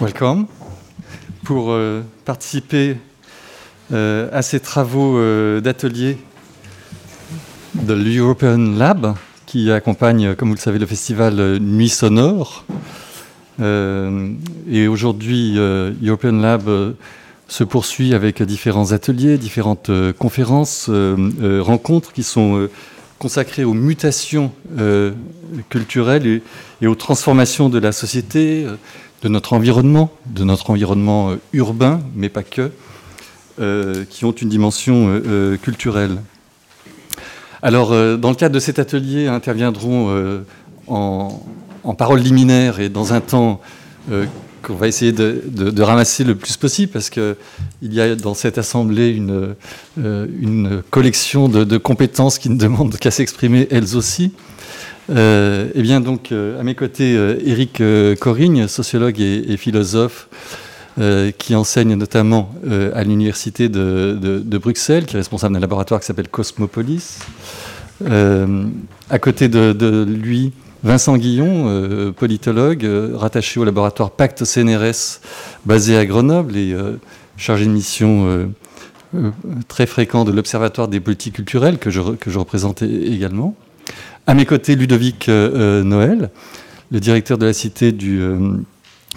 welcome, pour euh, participer euh, à ces travaux euh, d'atelier de l'European Lab, qui accompagne, comme vous le savez, le festival Nuit Sonore. et aujourd'hui, European Lab se poursuit avec différents ateliers, différentes conférences, rencontres qui sont consacrées aux mutations culturelles et, aux transformations de la société, de notre environnement, de notre environnement euh, urbain, mais pas que, euh, qui ont une dimension euh, culturelle. Alors, dans le cadre de cet atelier, interviendront en, en paroles liminaires et dans un temps qu'on va essayer de, ramasser le plus possible, parce qu'il y a dans cette assemblée une collection de, compétences qui ne demandent qu'à s'exprimer elles aussi. Euh, eh bien, donc, euh, à mes côtés, euh, Éric Corigne, sociologue et, philosophe, qui enseigne notamment à l'université de, Bruxelles, qui est responsable d'un laboratoire qui s'appelle Cosmopolis. à côté de, lui, Vincent Guillon, politologue, rattaché au laboratoire Pacte CNRS, basé à Grenoble et chargé de mission très fréquent de l'Observatoire des politiques culturelles, que je, que je représente également. À mes côtés, Ludovic euh, euh, Noël, le directeur de la Cité du,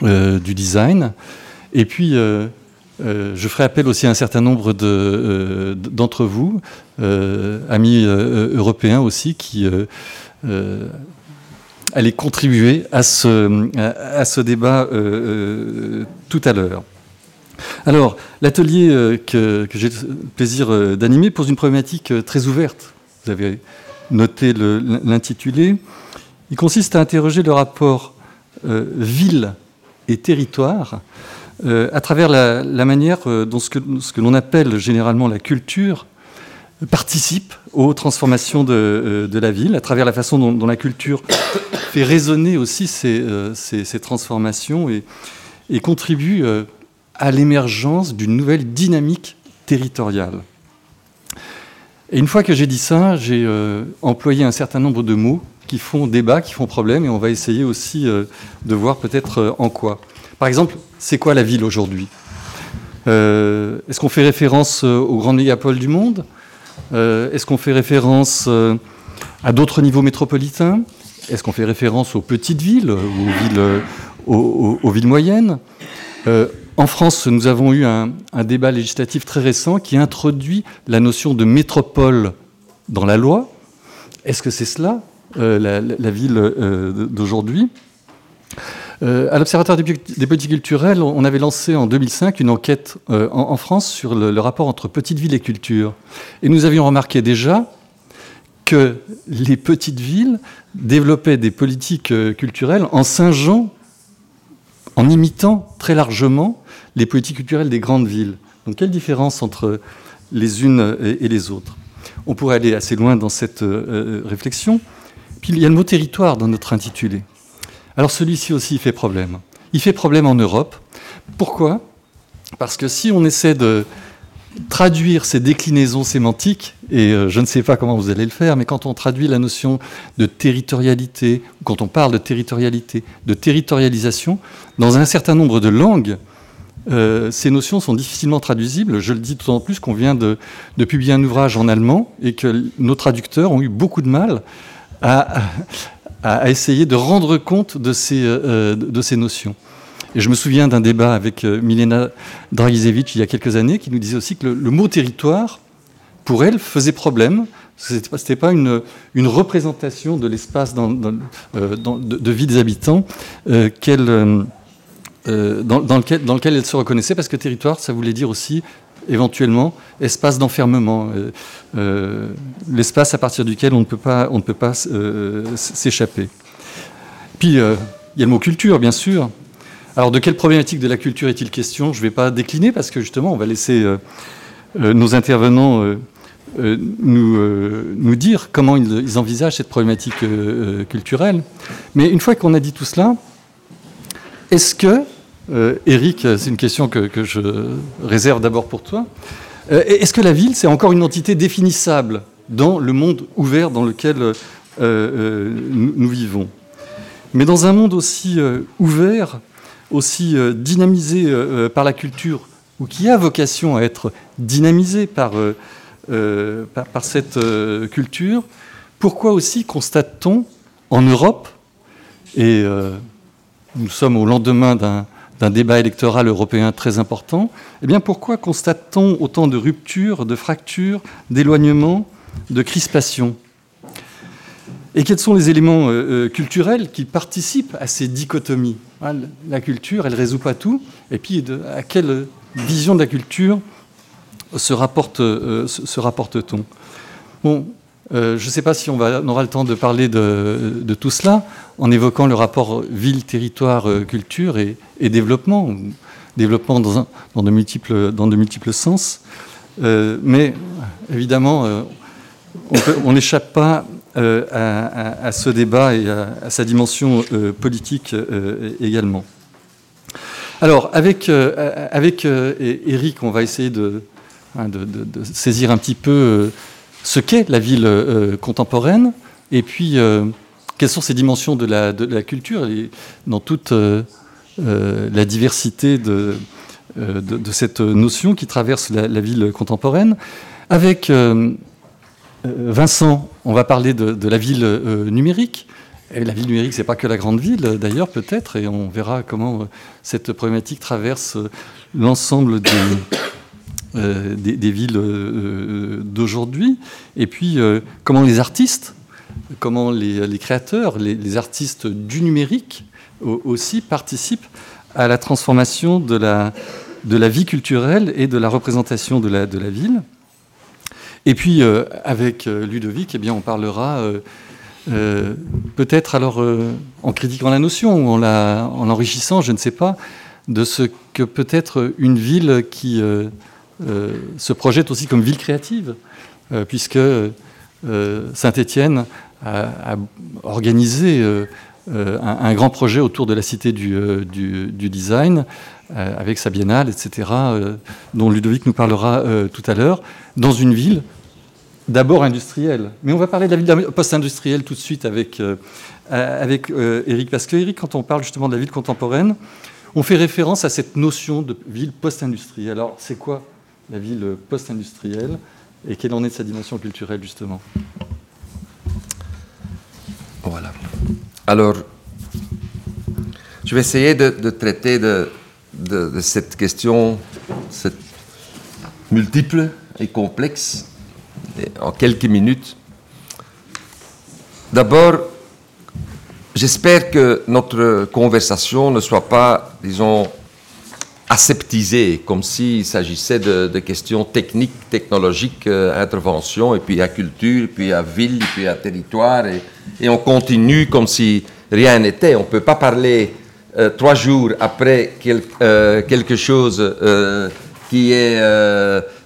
euh, Design. Et puis, je ferai appel aussi à un certain nombre d'entre vous, amis européens aussi, qui allaient contribuer à ce, à, ce débat tout à l'heure. Alors, l'atelier que, que j'ai le plaisir d'animer pose une problématique très ouverte. Vous avez noter l'intitulé. Il consiste à interroger le rapport euh, ville et territoire euh, à travers la, manière euh, dont ce que, l'on appelle généralement la culture participe aux transformations de, la ville, à travers la façon dont, la culture fait résonner aussi ces, transformations et contribue à l'émergence d'une nouvelle dynamique territoriale. Et une fois que j'ai dit ça, j'ai euh, employé un certain nombre de mots qui font débat, qui font problème, et on va essayer aussi euh, de voir peut-être euh, en quoi. Par exemple, c'est quoi la ville aujourd'hui? Est-ce qu'on fait référence aux grandes mégapoles du monde? Est-ce qu'on fait référence à d'autres niveaux métropolitains? Est-ce qu'on fait référence aux petites villes, aux aux villes moyennes? En France, nous avons eu un, débat législatif très récent qui introduit la notion de métropole dans la loi. Est-ce que c'est cela, euh, la, ville euh, d'aujourd'hui? Euh, À l'Observatoire des, politiques culturelles, on avait lancé en 2005 une enquête en, France sur le, rapport entre petites villes et culture. Et nous avions remarqué déjà que les petites villes développaient des politiques culturelles en singeant en imitant très largement les politiques culturelles des grandes villes. Donc quelle différence entre les unes et les autres? On pourrait aller assez loin dans cette euh, réflexion. Puis il y a le mot territoire dans notre intitulé. Alors celui-ci aussi fait problème. Il fait problème en Europe. Pourquoi? Parce que si on essaie de traduire ces déclinaisons sémantiques, et euh, je ne sais pas comment vous allez le faire, mais quand on traduit la notion de territorialité, quand on parle de territorialité, de territorialisation, dans un certain nombre de langues, euh, ces notions sont difficilement traduisibles. Je le dis d'autant plus qu'on vient de, publier un ouvrage en allemand et que nos traducteurs ont eu beaucoup de mal à, essayer de rendre compte de ces, euh, de ces notions. Et je me souviens d'un débat avec euh, Milena Dragicevic il y a quelques années qui nous disait aussi que le, mot territoire, pour elle, faisait problème. Ce n'était pas, une, représentation de l'espace de, vie des habitants euh, dans, lequel, dans, lequel, elle se reconnaissait, parce que territoire, ça voulait dire aussi éventuellement espace d'enfermement, l'espace à partir duquel on ne peut pas, s'échapper. Puis il y a le mot culture, bien sûr. Alors de quelle problématique de la culture est-il question? Je ne vais pas décliner parce que justement on va laisser euh, euh, nos intervenants euh, nous, dire comment ils, envisagent cette problématique culturelle. Mais une fois qu'on a dit tout cela, est-ce que, Eric, c'est une question que, je réserve d'abord pour toi, est-ce que la ville c'est encore une entité définissable dans le monde ouvert dans lequel nous vivons? Mais dans un monde aussi ouvert, aussi dynamisé par la culture ou qui a vocation à être dynamisé par, par, cette culture, pourquoi aussi constate-t-on en Europe, et nous sommes au lendemain d'un débat électoral européen très important, eh bien pourquoi constate-t-on autant de ruptures, de fractures, d'éloignements, de crispations? Et quels sont les éléments euh, euh, culturels qui participent à ces dichotomies? Ah, La culture, elle ne résout pas tout. Et puis, à quelle vision de la culture se rapporte-t-on euh, se rapporte Bon, je ne sais pas si on, aura le temps de parler de, tout cela en évoquant le rapport ville-territoire-culture et, développement, développement dans, de, multiples, sens. mais évidemment, on n'échappe pas euh, à, ce débat et à, sa dimension euh, politique euh, également. Alors, avec, avec Eric, on va essayer hein, de, saisir un petit peu ce qu'est la ville contemporaine et puis quelles sont ces dimensions de la, culture dans toute la diversité de, cette notion qui traverse la, ville contemporaine. Avec euh, Vincent, on va parler de, la ville euh, numérique. La ville numérique, c'est pas que la grande ville, d'ailleurs, peut-être, et on verra comment euh, cette problématique traverse l'ensemble des, villes d'aujourd'hui. Et puis, comment les artistes, comment les, créateurs, les, artistes du numérique aussi participent à la transformation de la, vie culturelle et de la représentation de la, ville. Et puis, euh, avec euh, Ludovic, eh bien, on parlera euh, peut-être alors en critiquant la notion ou en, en l'enrichissant, je ne sais pas, de ce que peut être une ville qui se projette aussi comme ville créative, puisque Saint-Étienne a, organisé un, grand projet autour de la cité du, design, avec sa biennale, etc., dont Ludovic nous parlera tout à l'heure, dans une ville d'abord industrielle. Mais on va parler de la ville post-industrielle tout de suite avec, euh, avec euh, Eric. Parce que Eric, quand on parle justement de la ville contemporaine, on fait référence à cette notion de ville post-industrielle. Alors, c'est quoi la ville post-industrielle et quelle en est de sa dimension culturelle, justement? Voilà. Alors, je vais essayer de, traiter de, cette question cette multiple et complexe en quelques minutes. D'abord, j'espère que notre conversation ne soit pas, disons, aseptisée, comme s'il s'agissait de, questions techniques, technologiques, euh, intervention, et puis à culture, puis à ville, puis à territoire, et, on continue comme si rien n'était. On ne peut pas parler euh, trois jours après euh, quelque chose qui est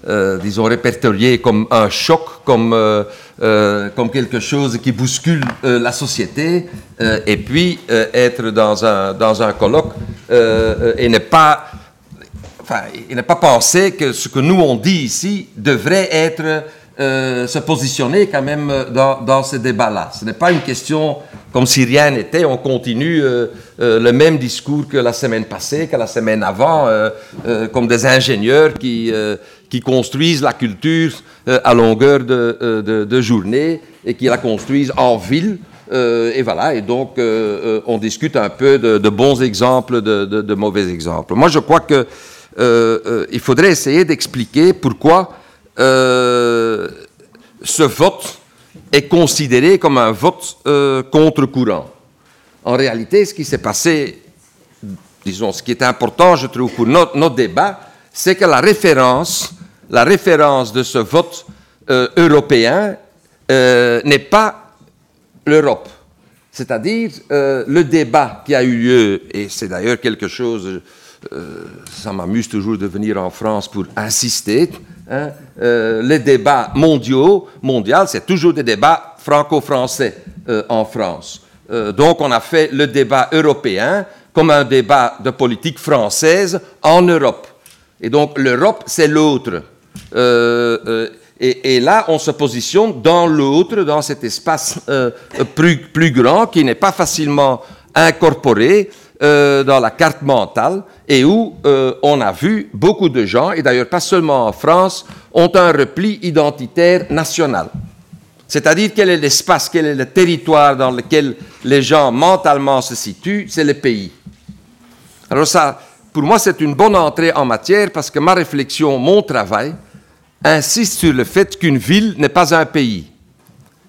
euh, disons, répertorié comme un choc, comme, euh, euh, comme quelque chose qui bouscule la société, et puis être dans un, dans un colloque et ne pas, et ne pas penser que ce que nous on dit ici devrait être se positionner quand même dans, dans ce débat-là. Ce n'est pas une question comme si rien n'était, on continue le même discours que la semaine passée, que la semaine avant, comme des ingénieurs qui, qui construisent la culture euh, à longueur euh, de, de, journée et qui la construisent en ville. Euh, et voilà, et donc on discute un peu de, bons exemples, de, mauvais exemples. Moi, je crois que il faudrait essayer d'expliquer pourquoi ce vote est considéré comme un vote contre-courant. En réalité, ce qui s'est passé, disons, ce qui est important, je trouve, pour notre, débat, c'est que la référence la référence de ce vote euh, européen euh, n'est pas l'Europe. C'est-à-dire euh, le débat qui a eu lieu, et c'est d'ailleurs quelque chose, ça m'amuse toujours de venir en France pour insister, hein, les débats mondiaux, mondial, c'est toujours des débats franco-français en France. donc on a fait le débat européen comme un débat de politique française en Europe. Et donc l'Europe, c'est l'autre. Euh, euh, et, là, on se positionne dans l'autre, dans cet espace euh, plus, plus grand qui n'est pas facilement incorporé dans la carte mentale et où on a vu beaucoup de gens, et d'ailleurs pas seulement en France, ont un repli identitaire national. C'est-à-dire quel est l'espace, quel est le territoire dans lequel les gens mentalement se situent, c'est le pays. Alors ça, pour moi, c'est une bonne entrée en matière parce que ma réflexion, mon travail, insiste sur le fait qu'une ville n'est pas un pays.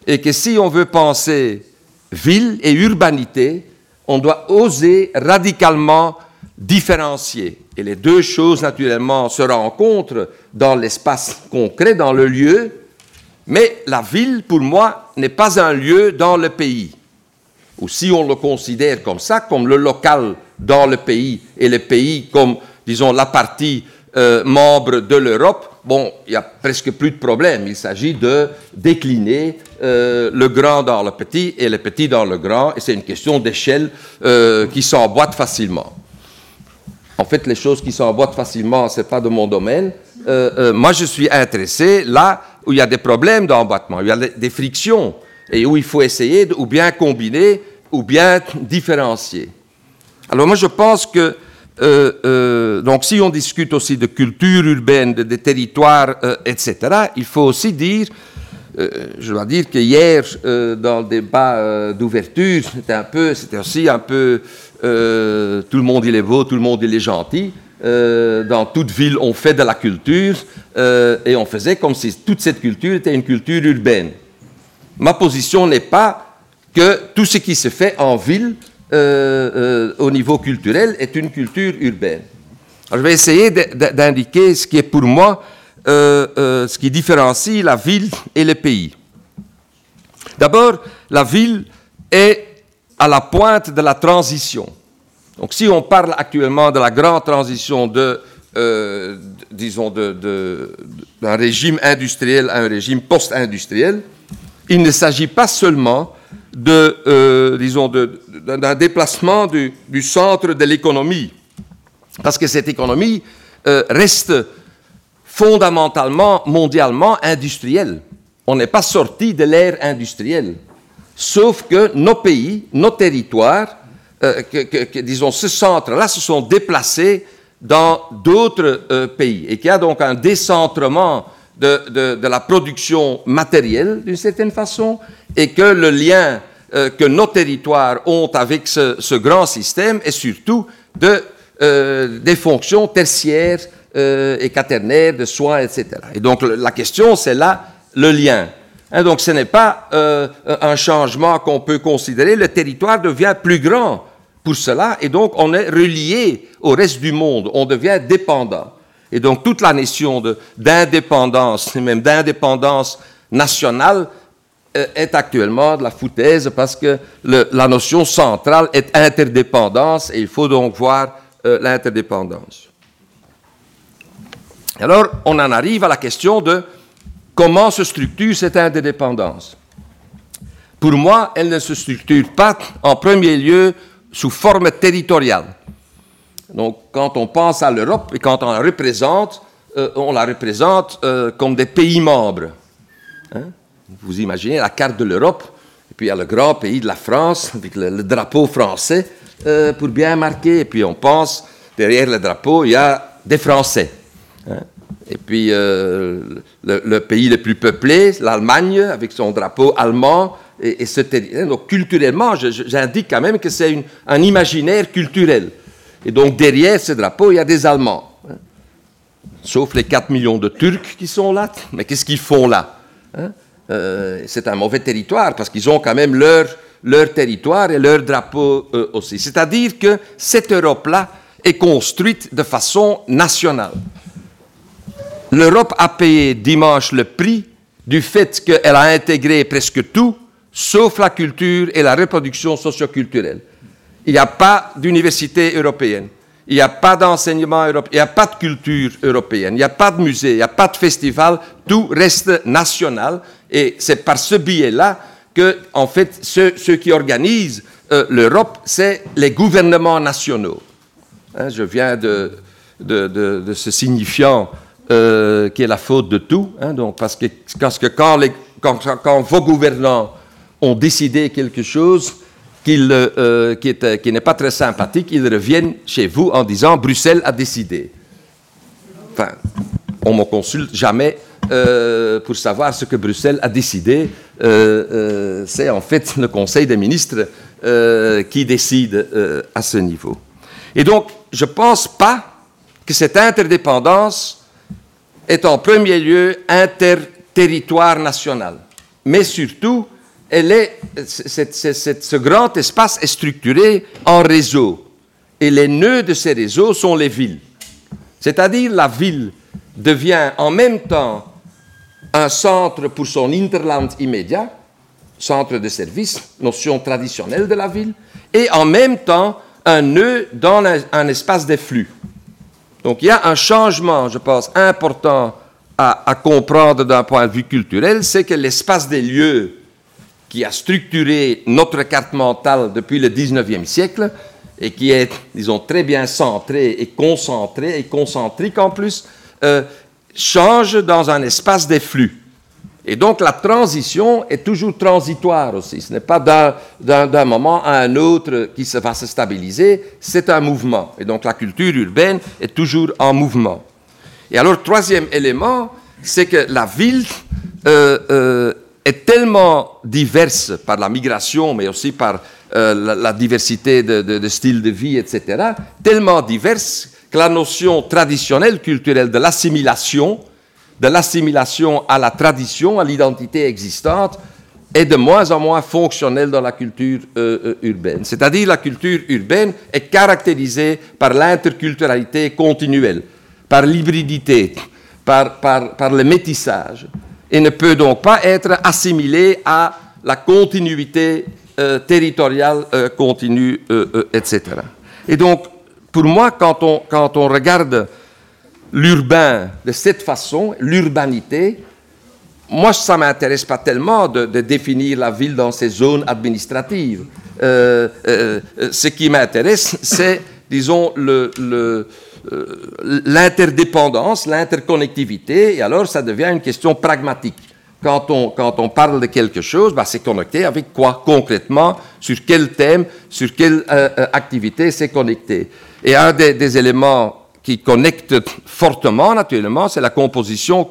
Et que si on veut penser ville et urbanité, on doit oser radicalement différencier. Et les deux choses, naturellement, se rencontrent dans l'espace concret, dans le lieu, mais la ville, pour moi, n'est pas un lieu dans le pays. Ou si on le considère comme ça, comme le local dans le pays et le pays comme, disons, la partie euh, membre de l'Europe, bon, il n'y a presque plus de problème. Il s'agit de décliner euh, le grand dans le petit et le petit dans le grand, et c'est une question d'échelle euh, qui s'emboîte facilement. En fait, les choses qui s'emboîtent facilement, ce n'est pas de mon domaine. moi, je suis intéressé là où il y a des problèmes d'emboîtement, il y a des frictions, et où il faut essayer de ou bien combiner ou bien différencier. Alors moi je pense que euh, euh, donc si on discute aussi de culture urbaine, de, des territoires, euh, etc., il faut aussi dire, je dois dire que hier dans le débat d'ouverture, c'était un peu, c'était aussi un peu tout le monde il est beau, tout le monde il est gentil. dans toute ville, on fait de la culture et on faisait comme si toute cette culture était une culture urbaine. Ma position n'est pas que tout ce qui se fait en ville au niveau culturel est une culture urbaine. je vais essayer d'indiquer ce qui est pour moi euh, ce qui différencie la ville et le pays. D'abord, la ville est à la pointe de la transition. Donc si on parle actuellement de la grande transition de, disons, d'un régime industriel à un régime post-industriel, il ne s'agit pas seulement de, euh, disons, d'un déplacement du, centre de l'économie, parce que cette économie euh, reste fondamentalement, mondialement industrielle. On n'est pas sorti de l'ère industrielle, sauf que nos pays, nos territoires, euh, que, disons, ce centre-là se sont déplacés dans d'autres pays. Et qu'il y a donc un décentrement de, la production matérielle, d'une certaine façon, et que le lien euh, que nos territoires ont avec ce, grand système est surtout de, euh, des fonctions tertiaires euh, et quaternaires de soins, etc. Et donc la question, c'est là le lien. Hein, donc ce n'est pas un changement qu'on peut considérer, le territoire devient plus grand pour cela, et donc on est relié au reste du monde, on devient dépendant. Et donc toute la notion d'indépendance, même d'indépendance nationale, euh, est actuellement de la foutaise parce que la notion centrale est interdépendance et il faut donc voir euh, l'interdépendance. Alors, on en arrive à la question de comment se structure cette interdépendance. Pour moi, elle ne se structure pas en premier lieu sous forme territoriale. Donc, quand on pense à l'Europe et quand on la représente, euh, on la représente euh, comme des pays membres. Hein. Vous imaginez la carte de l'Europe, et puis il y a le grand pays de la France, avec le, drapeau français, euh, pour bien marquer. Et puis on pense, derrière le drapeau, il y a des Français. Hein. Et puis le, pays le plus peuplé, l'Allemagne, avec son drapeau allemand. Et, et ce, donc culturellement, j'indique quand même que c'est un imaginaire culturel. Et donc derrière ce drapeau, il y a des Allemands. Sauf les 4 millions de Turcs qui sont là. Mais qu'est-ce qu'ils font là hein? euh, C'est un mauvais territoire parce qu'ils ont quand même leur, leur territoire et leur drapeau aussi. C'est-à-dire que cette Europe-là est construite de façon nationale. L'Europe a payé dimanche le prix du fait qu'elle a intégré presque tout, sauf la culture et la reproduction socioculturelle. Il n'y a pas d'université européenne. Il n'y a pas d'enseignement européen. Il n'y a pas de culture européenne. Il n'y a pas de musée. Il n'y a pas de festival. Tout reste national. Et c'est par ce biais-là que, en fait, ceux, qui organisent euh, l'Europe, c'est les gouvernements nationaux. Hein, je viens de, de, ce signifiant euh, qui est la faute de tout. Hein, donc, parce que, parce que quand, les, quand, quand vos gouvernants ont décidé quelque chose, qu'il, qui, qui n'est pas très sympathique, ils reviennent chez vous en disant Bruxelles a décidé. Enfin, on ne me consulte jamais pour savoir ce que Bruxelles a décidé. c'est en fait le Conseil des ministres qui décide à ce niveau. Et donc, je ne pense pas que cette interdépendance est en premier lieu interterritoire national, mais surtout, elle est, ce grand espace est structuré en réseaux, et les nœuds de ces réseaux sont les villes. C'est-à-dire la ville devient en même temps un centre pour son interland immédiat, centre de service, notion traditionnelle de la ville, et en même temps un nœud dans un, espace des flux. Donc il y a un changement, je pense, important à, comprendre d'un point de vue culturel, c'est que l'espace des lieux qui a structuré notre carte mentale depuis le 19e siècle et qui est, disons, très bien centré et concentré et concentrique en plus, euh, change dans un espace des flux. Et donc la transition est toujours transitoire aussi. Ce n'est pas d'un moment à un autre qui se va se stabiliser, c'est un mouvement. Et donc la culture urbaine est toujours en mouvement. Et alors, troisième élément, c'est que la ville euh, euh, est tellement diverse par la migration, mais aussi par euh, la, diversité de, styles de vie, etc., tellement diverse que la notion traditionnelle, culturelle de l'assimilation, de l'assimilation à la tradition, à l'identité existante, est de moins en moins fonctionnelle dans la culture euh, euh, urbaine. C'est-à-dire la culture urbaine est caractérisée par l'interculturalité continuelle, par l'hybridité, par, le métissage, et ne peut donc pas être assimilée à la continuité euh, territoriale continue, etc. Et donc, pour moi, quand on, quand on regarde l'urbain de cette façon, l'urbanité, moi, ça ne m'intéresse pas tellement de, définir la ville dans ses zones administratives. Euh, euh, ce qui m'intéresse, c'est, disons, euh, l'interdépendance, l'interconnectivité, et alors ça devient une question pragmatique. Quand on, quand on parle de quelque chose, bah, c'est connecté avec quoi concrètement, sur quel thème, sur quelle activité c'est connecté. Et un des éléments qui connecte fortement, naturellement, c'est la composition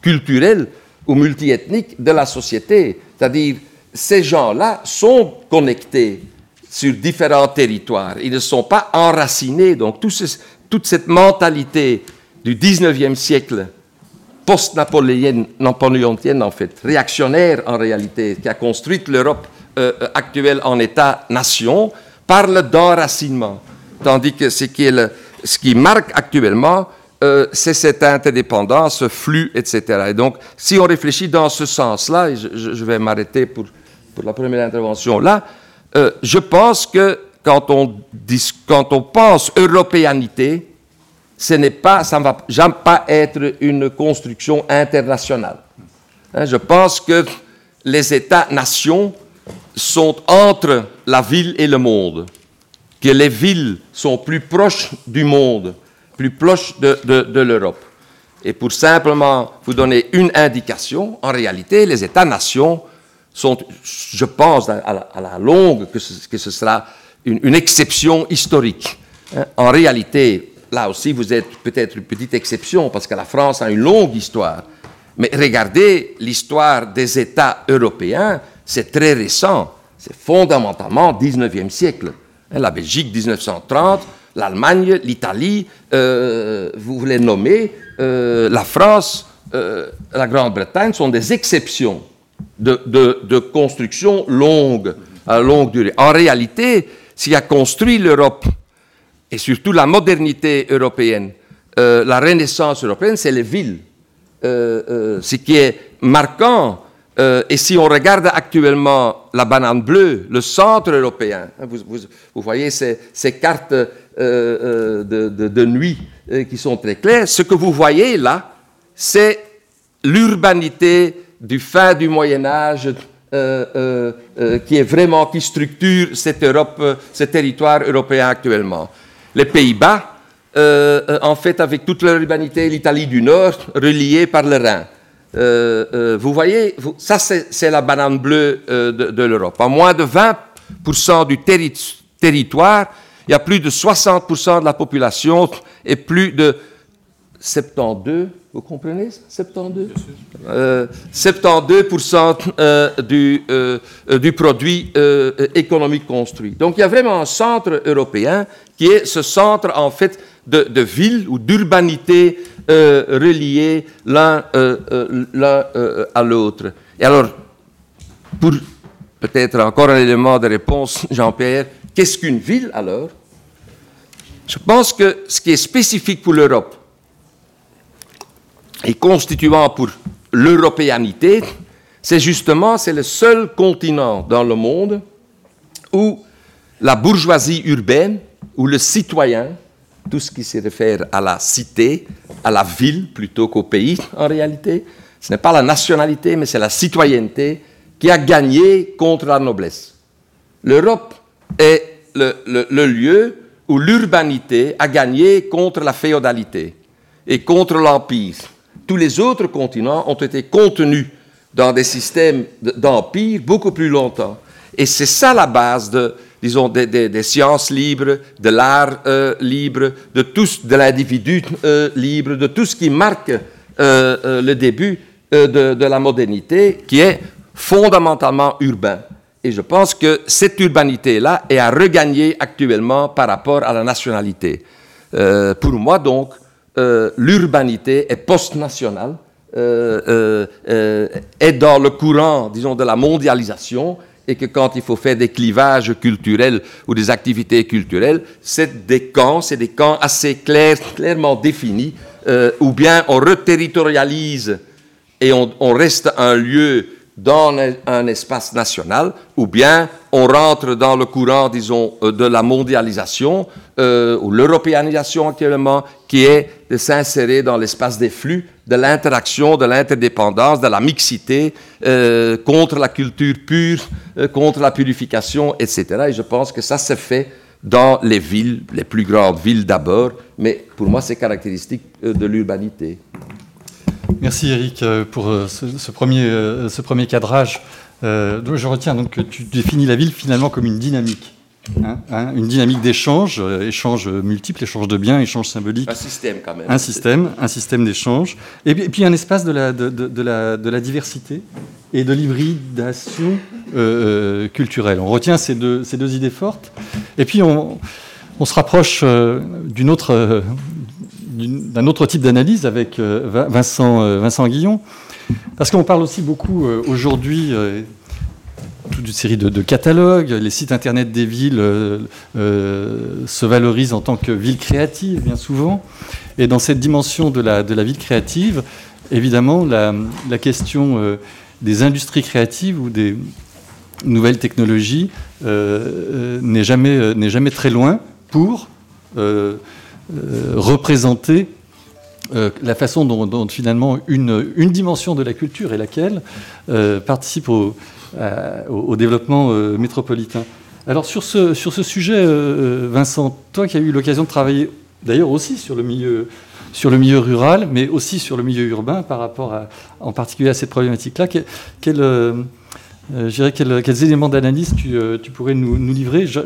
culturelle ou multiethnique de la société. C'est-à-dire, ces gens-là sont connectés sur différents territoires. Ils ne sont pas enracinés. Donc, toute cette mentalité du 19e siècle, post-napoléonienne, en fait, réactionnaire en réalité, qui a construit l'Europe euh, euh, actuelle en État-nation, parle d'enracinement. Tandis que ce qui marque actuellement, euh, c'est cette interdépendance, ce flux, etc. Et donc, si on réfléchit dans ce sens-là, et je, vais m'arrêter pour, la première intervention là, je pense que quand on, pense européanité, ce n'est pas, ça ne va jamais pas être une construction internationale. Hein, je pense que les États-nations sont entre la ville et le monde que les villes sont plus proches du monde, plus proches de, l'Europe. Et pour simplement vous donner une indication, en réalité, les États-nations sont, je pense, à la, longue, que ce, sera une, exception historique. Hein? En réalité, là aussi, vous êtes peut-être une petite exception, parce que la France a une longue histoire. Mais regardez l'histoire des États européens, c'est très récent, c'est fondamentalement 19e siècle. Hein, la Belgique 1930, l'Allemagne, l'Italie, euh, vous voulez nommer, euh, la France, euh, la Grande-Bretagne sont des exceptions de, construction longue, à longue durée. En réalité, qui a construit l'Europe, et surtout la modernité européenne, la renaissance européenne, c'est les villes. ce qui est marquant euh, et si on regarde actuellement la banane bleue, le centre européen, hein, vous, voyez ces, cartes euh, euh, de, nuit qui sont très claires, ce que vous voyez là, c'est l'urbanité du fin du Moyen Âge qui est vraiment, qui structure cette Europe, ce territoire européen actuellement. Les Pays-Bas, en fait, avec toute leur urbanité, l'Italie du Nord, reliée par le Rhin. Euh, euh, vous voyez, ça c'est la banane bleue euh, de, l'Europe. En moins de 20%, du territoire, il y a plus de 60% de la population et plus de 72, vous comprenez 72 euh, 72% euh, du, euh, du produit économique construit. Donc il y a vraiment un centre européen qui est ce centre en fait de, de ville ou d'urbanité reliés l'un à l'autre. Et alors, pour peut-être encore un élément de réponse, Jean-Pierre, qu'est-ce qu'une ville alors? Je pense que ce qui est spécifique pour l'Europe, et constituant pour l'européanité, c'est justement c'est le seul continent dans le monde où la bourgeoisie urbaine, ou le citoyen, tout ce qui se réfère à la cité, à la ville plutôt qu'au pays en réalité, ce n'est pas la nationalité, mais c'est la citoyenneté qui a gagné contre la noblesse. L'Europe est le, le lieu où l'urbanité a gagné contre la féodalité et contre l'empire tous les autres continents ont été contenus dans des systèmes d'empire beaucoup plus longtemps. Et c'est ça la base de, disons, des, sciences libres, de l'art euh, libre, de, de l'individu euh, libre, de tout ce qui marque euh, le début de, la modernité, qui est fondamentalement urbain. Et je pense que cette urbanité-là est à regagner actuellement par rapport à la nationalité. pour moi, donc, euh, l'urbanité est post-nationale, euh, euh, est dans le courant, disons, de la mondialisation, et que quand il faut faire des clivages culturels ou des activités culturelles, c'est des camps, c'est des camps assez clairs, clairement définis, ou bien on reterritorialise et on, on reste un lieu dans un espace national, ou bien on rentre dans le courant, disons, euh, de la mondialisation euh, ou l'européanisation actuellement, qui est de s'insérer dans l'espace des flux, de l'interaction, de l'interdépendance, de la mixité, euh, contre la culture pure, contre la purification, etc. Et je pense que ça se fait dans les villes, les plus grandes villes d'abord, mais pour moi c'est caractéristique de l'urbanité. Merci Eric euh, pour euh, ce, premier, euh, ce premier cadrage. je retiens donc que tu définis la ville finalement comme une dynamique. Hein, hein, une dynamique d'échange, échange multiple, échange de biens, échange symbolique. Un système quand même. Un système, un système d'échange. Et, puis un espace de la, de, la, de la diversité et de l'hybridation culturelle. On retient ces deux, ces deux idées fortes. Et puis on, on se rapproche d'une autre, d'un autre type d'analyse avec euh, Vincent, euh, Vincent Guillon, parce qu'on parle aussi beaucoup euh, aujourd'hui toute une série de, catalogues. Les sites internet des villes se valorisent en tant que ville créative, bien souvent. Et dans cette dimension de la, ville créative, évidemment, la, question des industries créatives ou des nouvelles technologies n'est jamais, jamais très loin pour représenter euh, la façon dont, finalement une, une, dimension de la culture et laquelle euh, participe au, développement métropolitain. Alors sur ce, sur ce sujet, Vincent, toi qui as eu l'occasion de travailler d'ailleurs aussi sur le milieu sur le milieu rural, mais aussi sur le milieu urbain par rapport à, en particulier à cette problématique-là. Quel, euh, je dirais quels, éléments d'analyse tu, euh, pourrais nous, livrer. Je,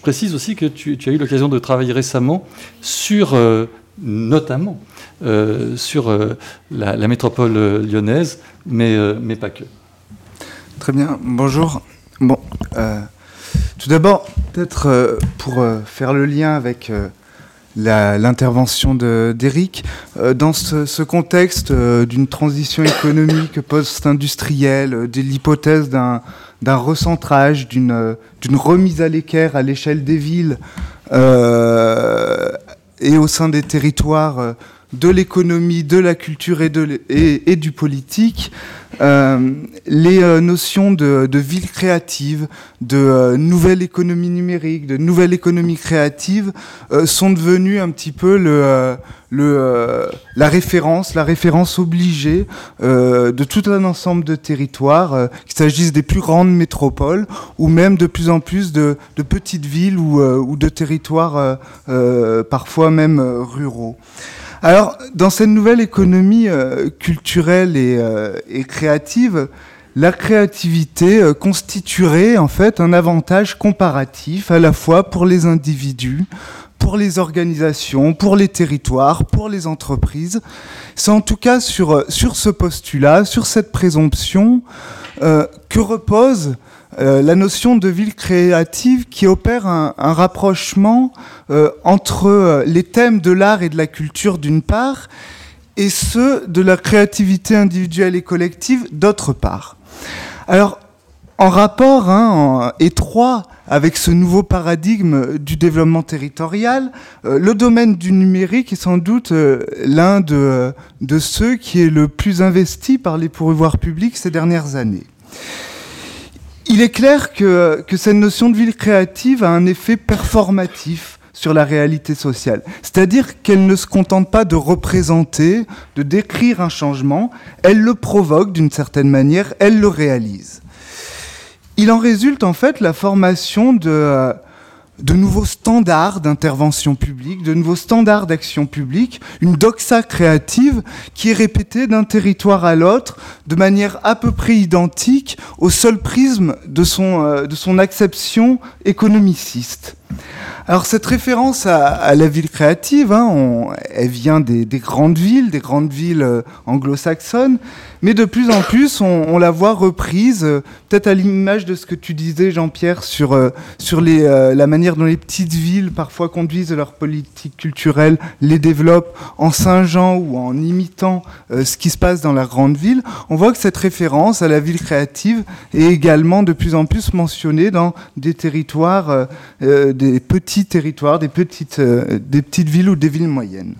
précise aussi que tu, as eu l'occasion de travailler récemment sur, euh, notamment, sur la, métropole lyonnaise, mais, mais pas que. Très bien. Bonjour. Bon, tout d'abord, peut-être pour faire le lien avec l'intervention d'Eric. Euh, dans ce, contexte euh, d'une transition économique post-industrielle, euh, de l'hypothèse d'un recentrage, d'une remise à l'équerre à l'échelle des villes et au sein des territoires de l'économie, de la culture et, du politique, euh, les euh, notions de, ville créative, de euh, nouvelle économie numérique, de nouvelle économie créative sont devenues un petit peu la référence, la référence obligée de tout un ensemble de territoires, qu'il s'agisse des plus grandes métropoles ou même de plus en plus de, petites villes ou de territoires parfois même ruraux. Alors, dans cette nouvelle économie euh, culturelle et, euh, créative, la créativité constituerait en fait un avantage comparatif à la fois pour les individus, pour les organisations, pour les territoires, pour les entreprises. C'est en tout cas sur, sur ce postulat, sur cette présomption, euh, que repose euh, la notion de ville créative qui opère un, rapprochement euh, entre les thèmes de l'art et de la culture d'une part, et ceux de la créativité individuelle et collective d'autre part. Alors, en rapport hein, étroit avec ce nouveau paradigme du développement territorial, euh, le domaine du numérique est sans doute euh, l'un de, de, ceux qui est le plus investi par les pourvoirs publics ces dernières années. Il est clair que, que cette notion de ville créative a un effet performatif sur la réalité sociale. C'est-à-dire qu'elle ne se contente pas de représenter, de décrire un changement, elle le provoque d'une certaine manière, elle le réalise. Il en résulte en fait la formation de, euh, de nouveaux standards d'intervention publique, de nouveaux standards d'action publique, une doxa créative qui est répétée d'un territoire à l'autre de manière à peu près identique au seul prisme de son, euh, acception économiciste. Alors cette référence à, la ville créative, hein, elle vient des, grandes villes, des grandes villes euh, anglo-saxonnes, mais de plus en plus on, la voit reprise, euh, peut-être à l'image de ce que tu disais Jean-Pierre sur, euh, la manière dont les petites villes parfois conduisent leur politique culturelle, les développent en singeant ou en imitant ce qui se passe dans la grande ville. On voit que cette référence à la ville créative est également de plus en plus mentionnée dans des territoires, des petits territoires, des petites, euh, des petites villes ou des villes moyennes.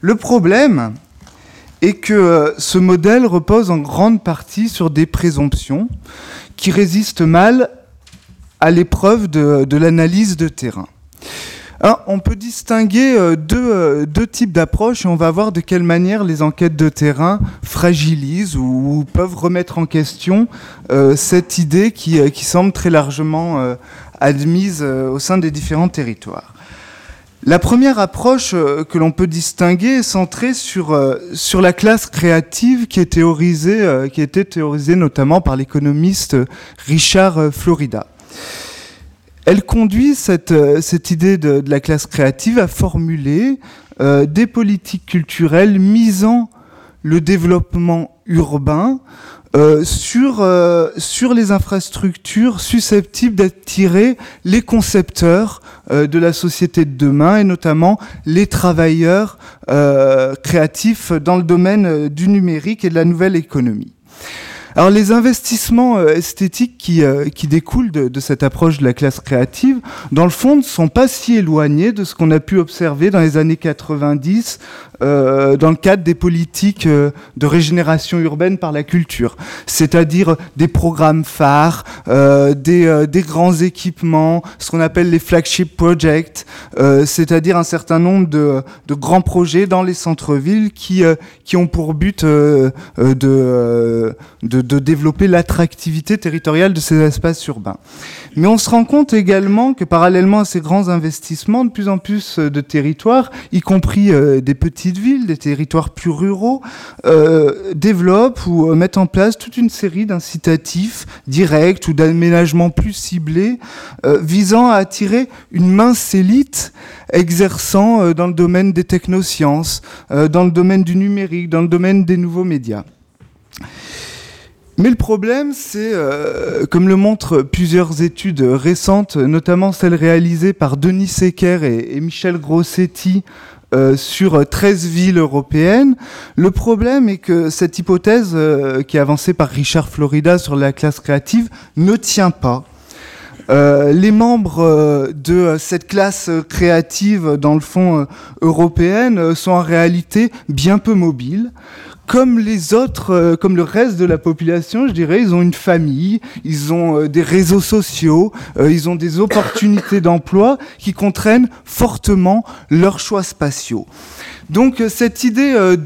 Le problème est que euh, ce modèle repose en grande partie sur des présomptions qui résistent mal à l'épreuve de, l'analyse de terrain. on peut distinguer euh, deux, types d'approches et on va voir de quelle manière les enquêtes de terrain fragilisent ou, peuvent remettre en question cette idée qui, semble très largement admises euh, au sein des différents territoires. La première approche euh, que l'on peut distinguer est centrée sur, euh, la classe créative qui est théorisée, était théorisée notamment par l'économiste Richard Florida. Elle conduit cette, cette idée de, la classe créative à formuler des politiques culturelles misant le développement urbain euh, sur, euh, sur les infrastructures susceptibles d'attirer les concepteurs euh, de la société de demain et notamment les travailleurs créatifs dans le domaine du numérique et de la nouvelle économie. Alors les investissements esthétiques qui, qui découlent de, de, cette approche de la classe créative, dans le fond, ne sont pas si éloignés de ce qu'on a pu observer dans les années 90 euh, dans le cadre des politiques euh, de régénération urbaine par la culture, c'est-à-dire des programmes phares, euh, des, grands équipements, ce qu'on appelle les flagship projects, c'est-à-dire un certain nombre de, grands projets dans les centres-villes qui, qui ont pour but de, de développer l'attractivité territoriale de ces espaces urbains. Mais on se rend compte également que parallèlement à ces grands investissements, de plus en plus de territoires, y compris des petits villes, des territoires plus ruraux, euh, développent ou euh, mettent en place toute une série d'incitatifs directs ou d'aménagements plus ciblés euh, visant à attirer une mince élite exerçant dans le domaine des technosciences, dans le domaine du numérique, dans le domaine des nouveaux médias. Mais le problème, c'est, comme le montrent plusieurs études récentes, notamment celles réalisées par Denis Secker et Michel Grossetti euh, sur 13 villes européennes. Le problème est que cette hypothèse euh, qui est avancée par Richard Florida sur la classe créative ne tient pas. Euh, les membres de cette classe créative, dans le fond européenne, sont en réalité bien peu mobiles comme les autres, euh, comme le reste de la population, je dirais, ils ont une famille, ils ont euh, des réseaux sociaux, euh, ils ont des opportunités d'emploi qui contraignent fortement leurs choix spatiaux. Donc euh, cette idée euh,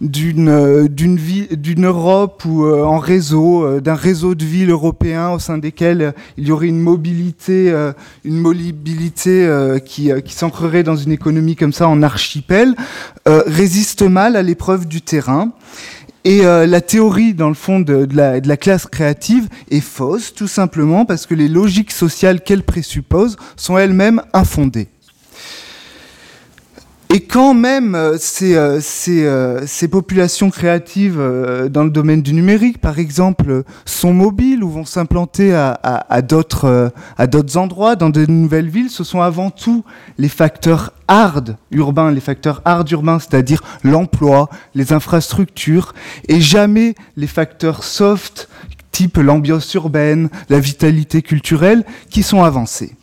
euh, d'une Europe ou en réseau, d'un réseau de villes européens au sein desquelles il y aurait une mobilité, une mobilité qui, s'ancrerait dans une économie comme ça en archipel, résiste mal à l'épreuve du terrain. Et la théorie, dans le fond, de, la, de, la, classe créative est fausse, tout simplement parce que les logiques sociales qu'elle présuppose sont elles-mêmes infondées. Et quand même euh, ces, euh, euh, ces, populations créatives dans le domaine du numérique, par exemple, sont mobiles ou vont s'implanter à, à, d'autres endroits, dans de nouvelles villes, ce sont avant tout les facteurs hard urbains, les facteurs hard urbains, c'est-à-dire l'emploi, les infrastructures, et jamais les facteurs soft, type l'ambiance urbaine, la vitalité culturelle, qui sont avancés.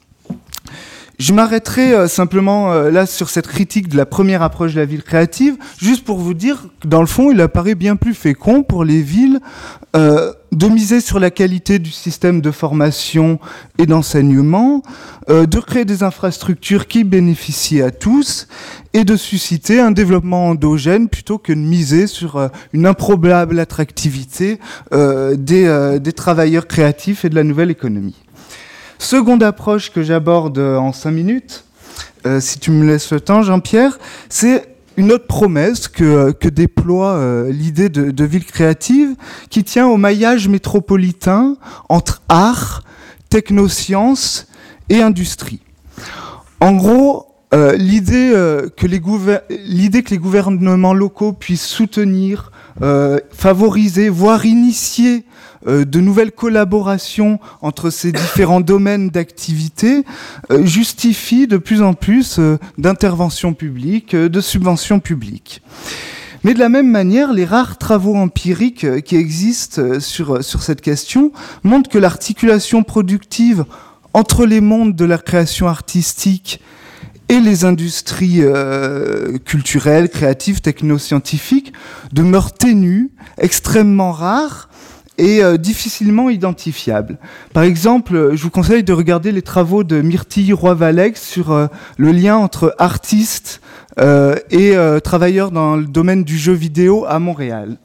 Je m'arrêterai euh, simplement euh, là sur cette critique de la première approche de la ville créative, juste pour vous dire que dans le fond, il apparaît bien plus fécond pour les villes euh, de miser sur la qualité du système de formation et d'enseignement, de créer des infrastructures qui bénéficient à tous et de susciter un développement endogène plutôt que de miser sur une improbable attractivité des, des travailleurs créatifs et de la nouvelle économie. Seconde approche que j'aborde en cinq minutes, euh, si tu me laisses le temps, Jean-Pierre, c'est une autre promesse que, déploie euh, l'idée de, ville créative qui tient au maillage métropolitain entre art, technosciences et industrie. En gros, euh, l'idée que, les gouvernements locaux puissent soutenir, favoriser, voire initier euh, de nouvelles collaborations entre ces différents domaines d'activité euh, justifient de plus en plus euh, d'interventions publiques, de subventions publiques. Mais de la même manière, les rares travaux empiriques qui existent sur, sur cette question montrent que l'articulation productive entre les mondes de la création artistique et les industries culturelles, créatives, technoscientifiques demeure ténue, extrêmement rare, et euh, difficilement identifiable. Par exemple, je vous conseille de regarder les travaux de Myrtille Roy-Valex sur euh, le lien entre artistes euh, et travailleurs dans le domaine du jeu vidéo à Montréal.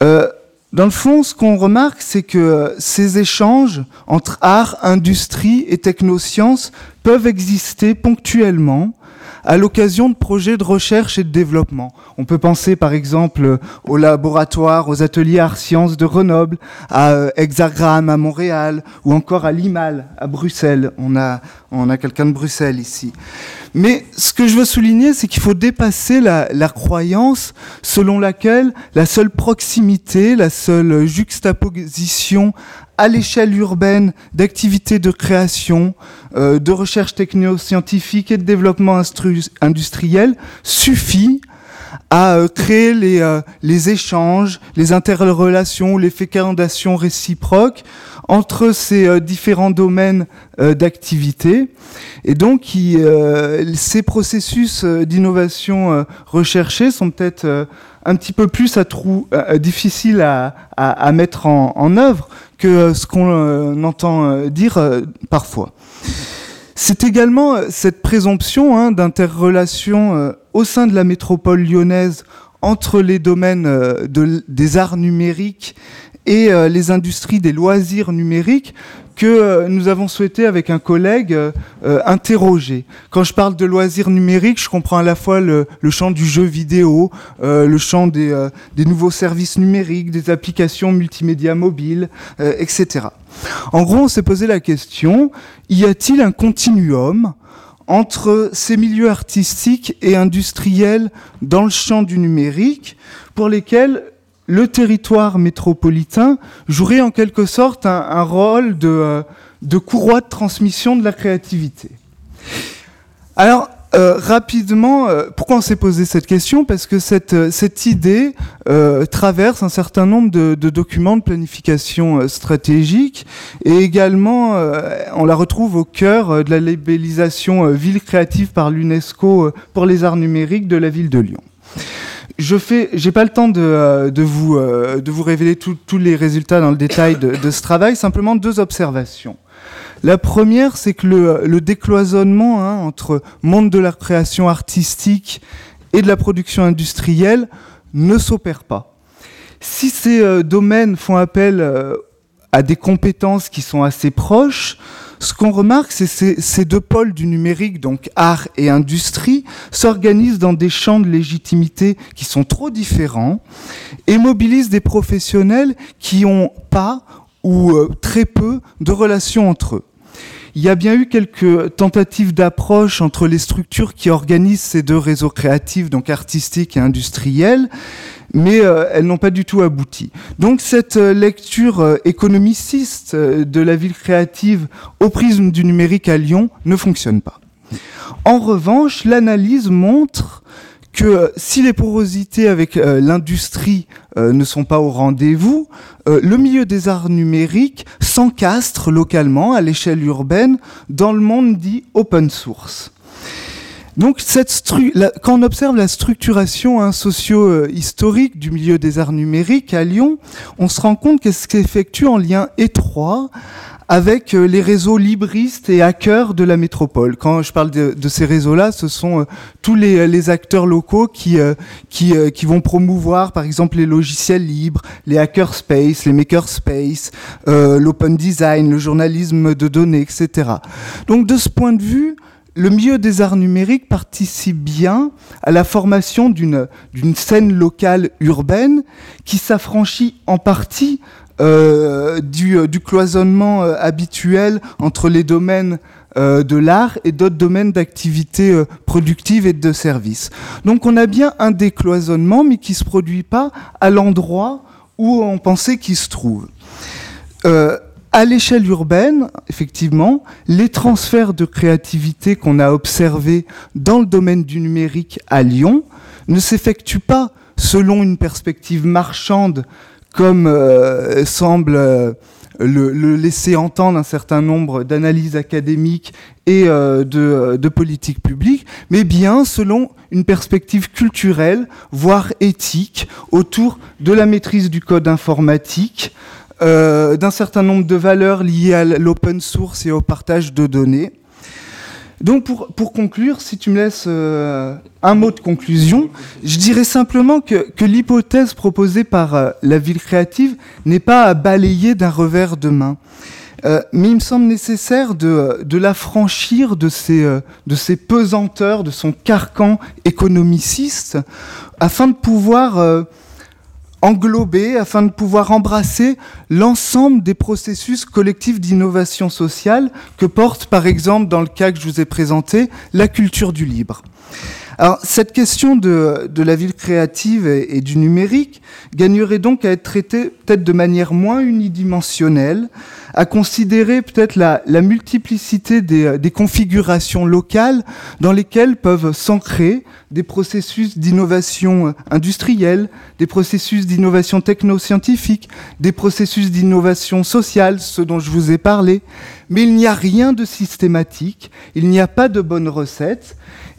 dans le fond, ce qu'on remarque, c'est que ces échanges entre art, industrie et technosciences peuvent exister ponctuellement à l'occasion de projets de recherche et de développement. On peut penser par exemple au laboratoire, aux ateliers art sciences de Grenoble, à euh, Hexagram à Montréal ou encore à Limal à Bruxelles. On a, on a quelqu'un de Bruxelles ici. Mais ce que je veux souligner, c'est qu'il faut dépasser la, la, croyance selon laquelle la seule proximité, la seule juxtaposition à l'échelle urbaine d'activités de création, euh, de recherche technoscientifique et de développement industriel suffit à euh, créer les, euh, les échanges, les interrelations, les fécondations réciproques entre ces différents domaines d'activité. Et donc, ces processus d'innovation recherchés sont peut-être un petit peu plus difficiles à, mettre en œuvre euh, ce qu'on euh, entend euh, dire parfois. C'est également cette présomption hein, d'interrelation au sein de la métropole lyonnaise entre les domaines des arts numériques et les industries des loisirs numériques que euh, nous avons souhaité avec un collègue euh, euh, interroger. Quand je parle de loisirs numériques, je comprends à la fois le, champ du jeu vidéo, le champ des, des, nouveaux services numériques, des applications multimédia mobiles, etc. En gros, on s'est posé la question, y a-t-il un continuum entre ces milieux artistiques et industriels dans le champ du numérique pour lesquels le territoire métropolitain jouerait en quelque sorte un, rôle euh, de, courroie de transmission de la créativité. Alors, euh, rapidement, euh, pourquoi on s'est posé cette question? Parce que cette, idée traverse un certain nombre de documents de planification stratégique et également on la retrouve au cœur de la labellisation ville créative par l'UNESCO pour les arts numériques de la ville de Lyon. Je fais, j'ai pas le temps de, euh, vous, euh, de vous révéler tous les résultats dans le détail de, ce travail, simplement deux observations. La première, c'est que le, décloisonnement hein, entre monde de la création artistique et de la production industrielle ne s'opère pas. Si ces euh, domaines font appel à des compétences qui sont assez proches, ce qu'on remarque, c'est que ces deux pôles du numérique, donc art et industrie, s'organisent dans des champs de légitimité qui sont trop différents et mobilisent des professionnels qui n'ont pas ou euh, très peu de relations entre eux. Il y a bien eu quelques tentatives d'approche entre les structures qui organisent ces deux réseaux créatifs, donc artistiques et industriels, mais euh, elles n'ont pas du tout abouti. Donc cette euh, lecture euh, économiciste de la ville créative au prisme du numérique à Lyon ne fonctionne pas. En revanche, l'analyse montre que si les porosités avec l'industrie ne sont pas au rendez-vous, le milieu des arts numériques s'encastre localement à l'échelle urbaine dans le monde dit open source. Donc, quand on observe la structuration hein, socio-historique du milieu des arts numériques à Lyon, on se rend compte qu'elle s'effectue en lien étroit avec euh, les réseaux libristes et hackers de la métropole. Quand je parle de, ces réseaux-là, ce sont euh, tous les, acteurs locaux qui, euh, qui, vont promouvoir, par exemple, les logiciels libres, les hackerspace, les makerspace, l'open design, le journalisme de données, etc. Donc, de ce point de vue, le milieu des arts numériques participe bien à la formation d'une scène locale urbaine qui s'affranchit en partie euh, du, du, cloisonnement euh, habituel entre les domaines euh, de l'art et d'autres domaines d'activité productive et de services. Donc on a bien un décloisonnement, mais qui ne se produit pas à l'endroit où on pensait qu'il se trouve. À l'échelle urbaine, effectivement, les transferts de créativité qu'on a observés dans le domaine du numérique à Lyon ne s'effectuent pas selon une perspective marchande comme euh, semble euh, le, laisser entendre un certain nombre d'analyses académiques et euh, de, de politiques publiques, mais bien selon une perspective culturelle, voire éthique, autour de la maîtrise du code informatique, euh, d'un certain nombre de valeurs liées à l'open source et au partage de données. Donc pour, pour conclure, si tu me laisses euh, un mot de conclusion, je dirais simplement que, que l'hypothèse proposée par euh, la ville créative n'est pas à balayer d'un revers de main. mais il me semble nécessaire de, de l'affranchir de ces, de ces pesanteurs, de son carcan économiciste, afin de pouvoir englober afin de pouvoir embrasser l'ensemble des processus collectifs d'innovation sociale que porte par exemple dans le cas que je vous ai présenté la culture du libre. Alors, cette question de, de la ville créative et, du numérique gagnerait donc à être traitée peut-être de manière moins unidimensionnelle, à considérer peut-être la, la, multiplicité des, des, configurations locales dans lesquelles peuvent s'ancrer des processus d'innovation industrielle, des processus d'innovation technoscientifique, des processus d'innovation sociale, ce dont je vous ai parlé. Mais il n'y a rien de systématique, il n'y a pas de bonne recette.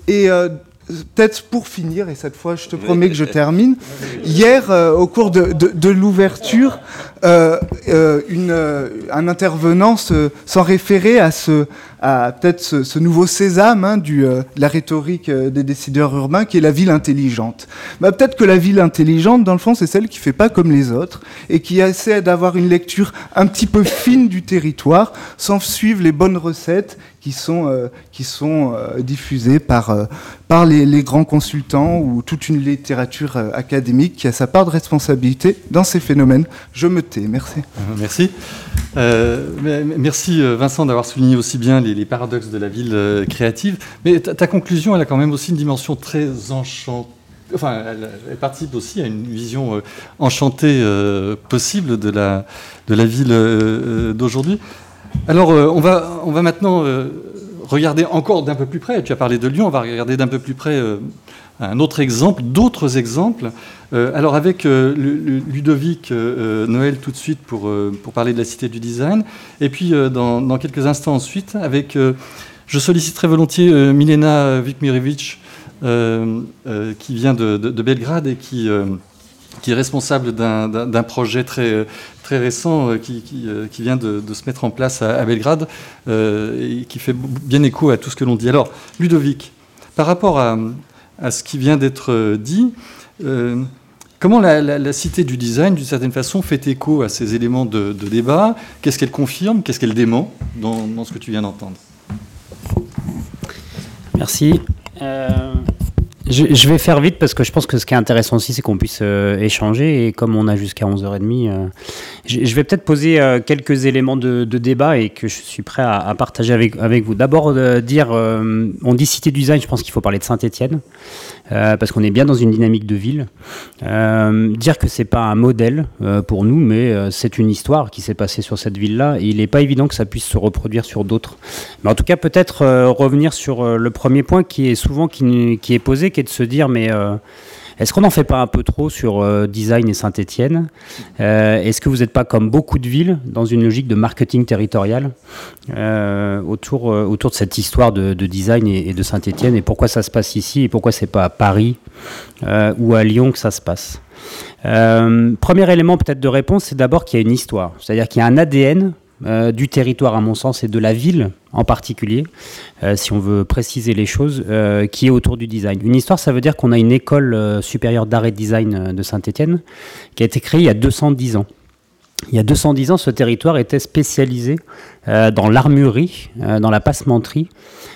Et euh, peut-être pour finir, et cette fois je te promets que je termine, hier euh, au cours de, de, l'ouverture, euh, euh, euh un intervenant s'en référait à, ce, à peut-être ce, nouveau sésame hein, du, de la rhétorique des décideurs urbains qui est la ville intelligente. Bah, peut-être que la ville intelligente, dans le fond, c'est celle qui fait pas comme les autres et qui essaie d'avoir une lecture un petit peu fine du territoire sans suivre les bonnes recettes qui sont, euh, qui sont euh, diffusés par, euh, par les, grands consultants ou toute une littérature académique qui a sa part de responsabilité dans ces phénomènes. Je me tais. Merci. Merci. merci Vincent d'avoir souligné aussi bien les, paradoxes de la ville créative. Mais ta, conclusion, elle a quand même aussi une dimension très enchantée. Enfin, elle, elle, participe aussi à une vision enchantée possible de la, de la ville d'aujourd'hui. Alors, euh, on, va, on va maintenant euh, regarder encore d'un peu plus près. Tu as parlé de Lyon, on va regarder d'un peu plus près euh, un autre exemple, d'autres exemples. alors, avec Ludovic Noël tout de suite pour, pour parler de la cité du design. Et puis, dans, quelques instants ensuite, avec. je solliciterai volontiers Milena Vikmirovic, qui vient de, de, Belgrade et qui qui est responsable d'un projet très, très récent euh, qui, euh, qui, vient de, se mettre en place à, Belgrade euh, et qui fait bien écho à tout ce que l'on dit. Alors, Ludovic, par rapport à, à ce qui vient d'être dit, Comment la, cité du design, d'une certaine façon, fait écho à ces éléments de, débat? Qu'est-ce qu'elle confirme? Qu'est-ce qu'elle dément dans, ce que tu viens d'entendre? Merci. Euh, je, vais faire vite parce que je pense que ce qui est intéressant aussi, c'est qu'on puisse euh, échanger. Et comme on a jusqu'à 11h30, euh, je, vais peut-être poser euh, quelques éléments de, débat et que je suis prêt à, partager avec, vous. D'abord, dire, on dit cité design, je pense qu'il faut parler de Saint-Etienne. parce qu'on est bien dans une dynamique de ville. dire que c'est pas un modèle pour nous, mais c'est une histoire qui s'est passée sur cette ville-là. Il n'est pas évident que ça puisse se reproduire sur d'autres. Mais en tout cas, peut-être revenir sur le premier point qui est souvent qui, est posé, qui de se dire, mais euh, est-ce qu'on n'en fait pas un peu trop sur euh, design et Saint-Etienne euh, Est-ce que vous n'êtes pas comme beaucoup de villes dans une logique de marketing territorial autour, autour de cette histoire de, design et, de Saint-Etienne et pourquoi ça se passe ici et pourquoi c'est pas à Paris ou à Lyon que ça se passe? Premier élément peut-être de réponse, c'est d'abord qu'il y a une histoire, c'est-à-dire qu'il y a un ADN euh, du territoire, à mon sens, et de la ville en particulier, euh, si on veut préciser les choses, euh, qui est autour du design. Une histoire, ça veut dire qu'on a une école supérieure d'art et design de Saint-Étienne qui a été créée il y a 210 ans. Il y a 210 ans, ce territoire était spécialisé dans l'armurerie, dans la passementerie,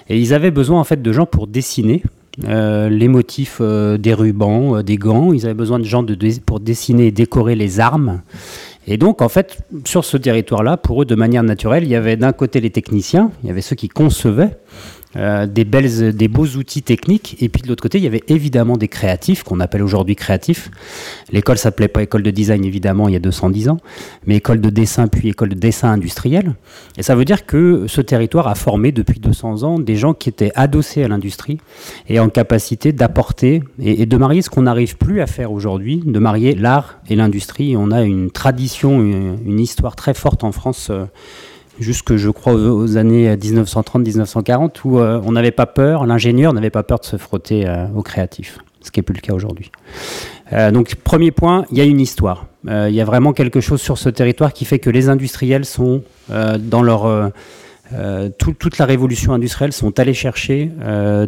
et ils avaient besoin en fait de gens pour dessiner, les motifs des rubans, des gants. Ils avaient besoin de gens pour dessiner et décorer les armes. Et donc, en fait, sur ce territoire-là, pour eux, de manière naturelle, il y avait d'un côté les techniciens, il y avait ceux qui concevaient, euh, des, belles, des beaux outils techniques. Et puis de l'autre côté, il y avait évidemment des créatifs, qu'on appelle aujourd'hui créatifs. L'école s'appelait pas école de design, évidemment, il y a 210 ans, mais école de dessin, puis école de dessin industriel. Et ça veut dire que ce territoire a formé depuis 200 ans des gens qui étaient adossés à l'industrie et en capacité d'apporter et, de marier ce qu'on n'arrive plus à faire aujourd'hui, de marier l'art et l'industrie. On a une tradition, une, histoire très forte en France. Euh, jusque je crois aux, années 1930-1940 où euh, on n'avait pas peur, l'ingénieur n'avait pas peur de se frotter euh, au créatif, ce qui n'est plus le cas aujourd'hui. Euh, donc premier point, il y a une histoire. Il y a vraiment quelque chose sur ce territoire qui fait que les industriels sont dans leur... toute la révolution industrielle sont allés chercher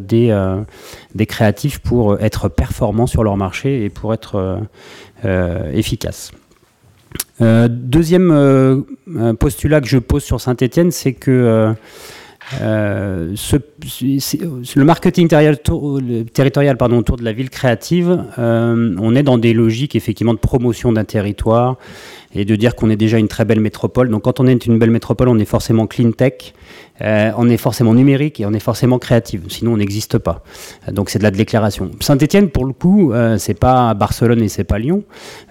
des créatifs pour être performants sur leur marché et pour être efficaces. Euh, deuxième euh, postulat que je pose sur Saint-Etienne, c'est que euh, le marketing territorial, pardon, autour de la ville créative, on est dans des logiques effectivement de promotion d'un territoire et de dire qu'on est déjà une très belle métropole. Donc quand on est une belle métropole, on est forcément clean tech, euh, on est forcément numérique et on est forcément créative. Sinon, on n'existe pas. Donc c'est de la déclaration. Saint-Étienne, pour le coup, euh, c'est pas Barcelone et c'est pas Lyon.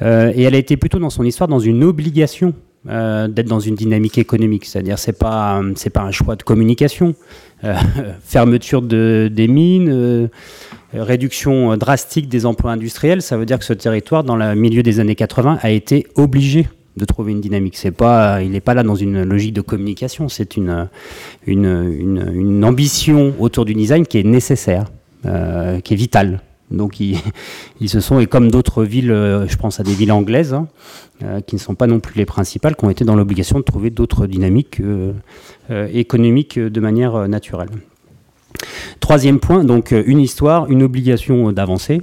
Euh, et elle a été plutôt dans son histoire dans une obligation d'être dans une dynamique économique. C'est-à-dire c'est pas c'est pas un choix de communication. fermeture de, des mines. réduction drastique des emplois industriels, ça veut dire que ce territoire, dans le milieu des années 80, a été obligé de trouver une dynamique. C'est pas, il n'est pas là dans une logique de communication, c'est une, une, ambition autour du design qui est nécessaire, euh, qui est vitale. Donc ils, se sont, et comme d'autres villes, euh, je pense à des villes anglaises, hein, euh, qui ne sont pas non plus les principales, qui ont été dans l'obligation de trouver d'autres dynamiques économiques de manière naturelle. Troisième point, donc une histoire, une obligation d'avancer.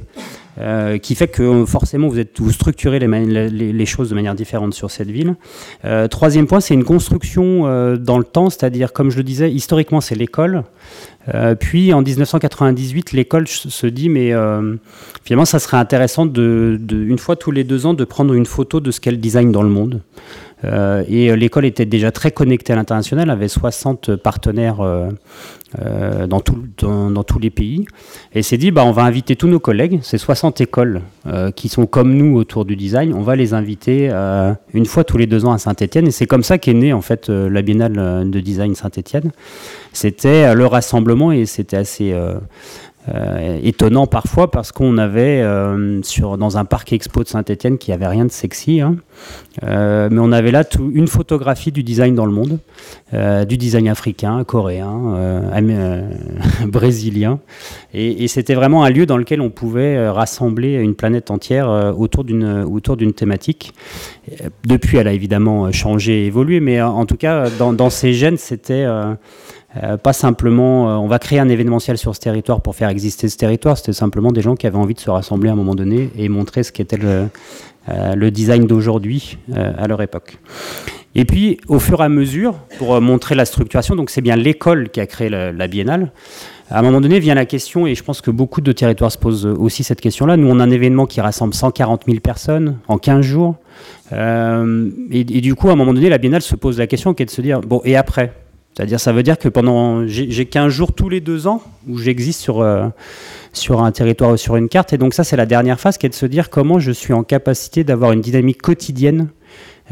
Euh, qui fait que forcément vous, êtes, vous structurez les, les, choses de manière différente sur cette ville. Euh, troisième point, c'est une construction euh, dans le temps, c'est-à-dire, comme je le disais, historiquement c'est l'école. puis en 1998, l'école se dit, mais finalement ça serait intéressant de, de, une fois tous les deux ans de prendre une photo de ce qu'est le design dans le monde. Euh, et euh, l'école était déjà très connectée à l'international, avait 60 partenaires euh, dans, dans, tous les pays. Et s'est dit, bah, on va inviter tous nos collègues, ces 60 écoles qui sont comme nous autour du design, on va les inviter une fois tous les deux ans à Saint-Etienne. Et c'est comme ça qu'est née en fait la Biennale de design Saint-Etienne. C'était le rassemblement et c'était assez euh, étonnant parfois parce qu'on avait euh, sur, dans un parc expo de Saint-Etienne qui avait rien de sexy, hein, euh, mais on avait là tout, une photographie du design dans le monde, du design africain, coréen, brésilien, et, c'était vraiment un lieu dans lequel on pouvait rassembler une planète entière autour d'une thématique. Depuis, elle a évidemment changé, évolué, mais en tout cas, dans, dans ces gènes, c'était pas simplement, on va créer un événementiel sur ce territoire pour faire exister ce territoire, c'était simplement des gens qui avaient envie de se rassembler à un moment donné et montrer ce qu'était le, le design d'aujourd'hui à leur époque. Et puis, au fur et à mesure, pour montrer la structuration, donc c'est bien l'école qui a créé la, biennale, à un moment donné vient la question, et je pense que beaucoup de territoires se posent aussi cette question-là. Nous, on a un événement qui rassemble 140 000 personnes en 15 jours. Euh, et, du coup, à un moment donné, la biennale se pose la question qui est de se dire, bon, et après? C'est-à-dire, ça veut dire que pendant. J'ai 15 jours tous les deux ans où j'existe sur, euh, sur un territoire ou sur une carte. Et donc, ça, c'est la dernière phase qui est de se dire comment je suis en capacité d'avoir une dynamique quotidienne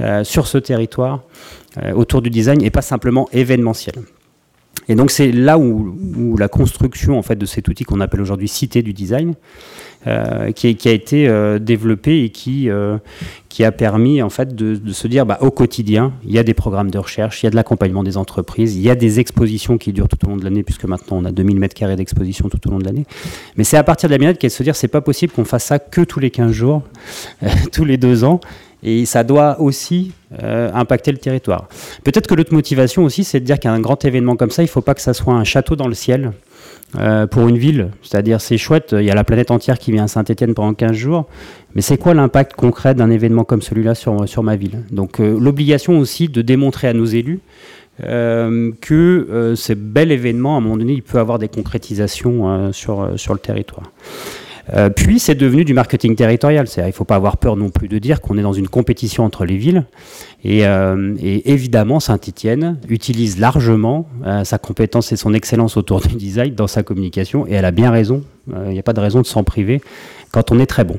euh, sur ce territoire euh, autour du design et pas simplement événementiel. Et donc c'est là où, la construction en fait de cet outil qu'on appelle aujourd'hui cité du design, euh, qui, a été euh, développé et qui, qui a permis en fait de, se dire bah, au quotidien, il y a des programmes de recherche, il y a de l'accompagnement des entreprises, il y a des expositions qui durent tout au long de l'année, puisque maintenant on a 2000 mètres carrés d'exposition tout au long de l'année. Mais c'est à partir de la minute qu'elle se dire c'est pas possible qu'on fasse ça que tous les 15 jours, tous les deux ans, et ça doit aussi euh, impacter le territoire. Peut-être que l'autre motivation aussi, c'est de dire qu'un grand événement comme ça, il ne faut pas que ça soit un château dans le ciel euh, pour une ville. C'est-à-dire, c'est chouette, il y a la planète entière qui vient à Saint-Etienne pendant 15 jours, mais c'est quoi l'impact concret d'un événement comme celui-là sur, sur ma ville? Donc, euh, l'obligation aussi de démontrer à nos élus que ces bel événement, à un moment donné, il peut avoir des concrétisations sur, sur le territoire. Euh, puis c'est devenu du marketing territorial. Il ne faut pas avoir peur non plus de dire qu'on est dans une compétition entre les villes. Et, euh, évidemment, Saint-Étienne utilise largement euh, sa compétence et son excellence autour du design dans sa communication. Et elle a bien raison. Il n'y a pas de raison de s'en priver quand on est très bon.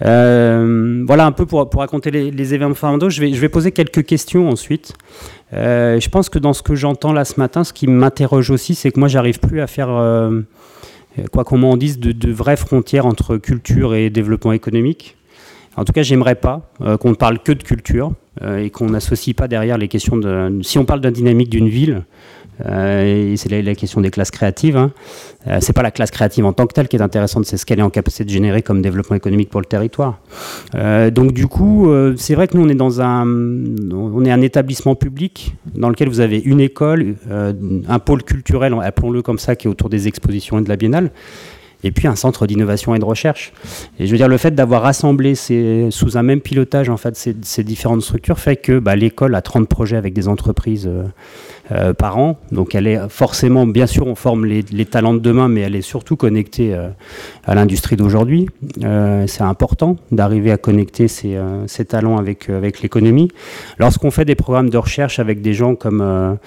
voilà un peu pour, raconter les, événements fondamentaux. Je vais, je vais poser quelques questions ensuite. je pense que dans ce que j'entends là ce matin, ce qui m'interroge aussi, c'est que moi, j'arrive plus à faire quoi qu'on m'en dise, de, vraies frontières entre culture et développement économique. En tout cas, j'aimerais pas euh, qu'on ne parle que de culture euh, et qu'on n'associe pas derrière les questions de. Si on parle d'un dynamique d'une ville, euh, c'est la, question des classes créatives. Hein. Euh, c'est pas la classe créative en tant que telle qui est intéressante, c'est ce qu'elle est en capacité de générer comme développement économique pour le territoire. Euh, donc du coup, c'est vrai que nous on est dans un, on est un établissement public dans lequel vous avez une école, un pôle culturel, appelons-le comme ça, qui est autour des expositions et de la biennale et puis un centre d'innovation et de recherche. Et je veux dire, le fait d'avoir rassemblé sous un même pilotage en fait, ces, ces différentes structures fait que bah, l'école a 30 projets avec des entreprises euh, euh, par an. Donc elle est forcément, bien sûr, on forme les, talents de demain, mais elle est surtout connectée euh, à l'industrie d'aujourd'hui. C'est important d'arriver à connecter ces, talents avec, l'économie. Lorsqu'on fait des programmes de recherche avec des gens comme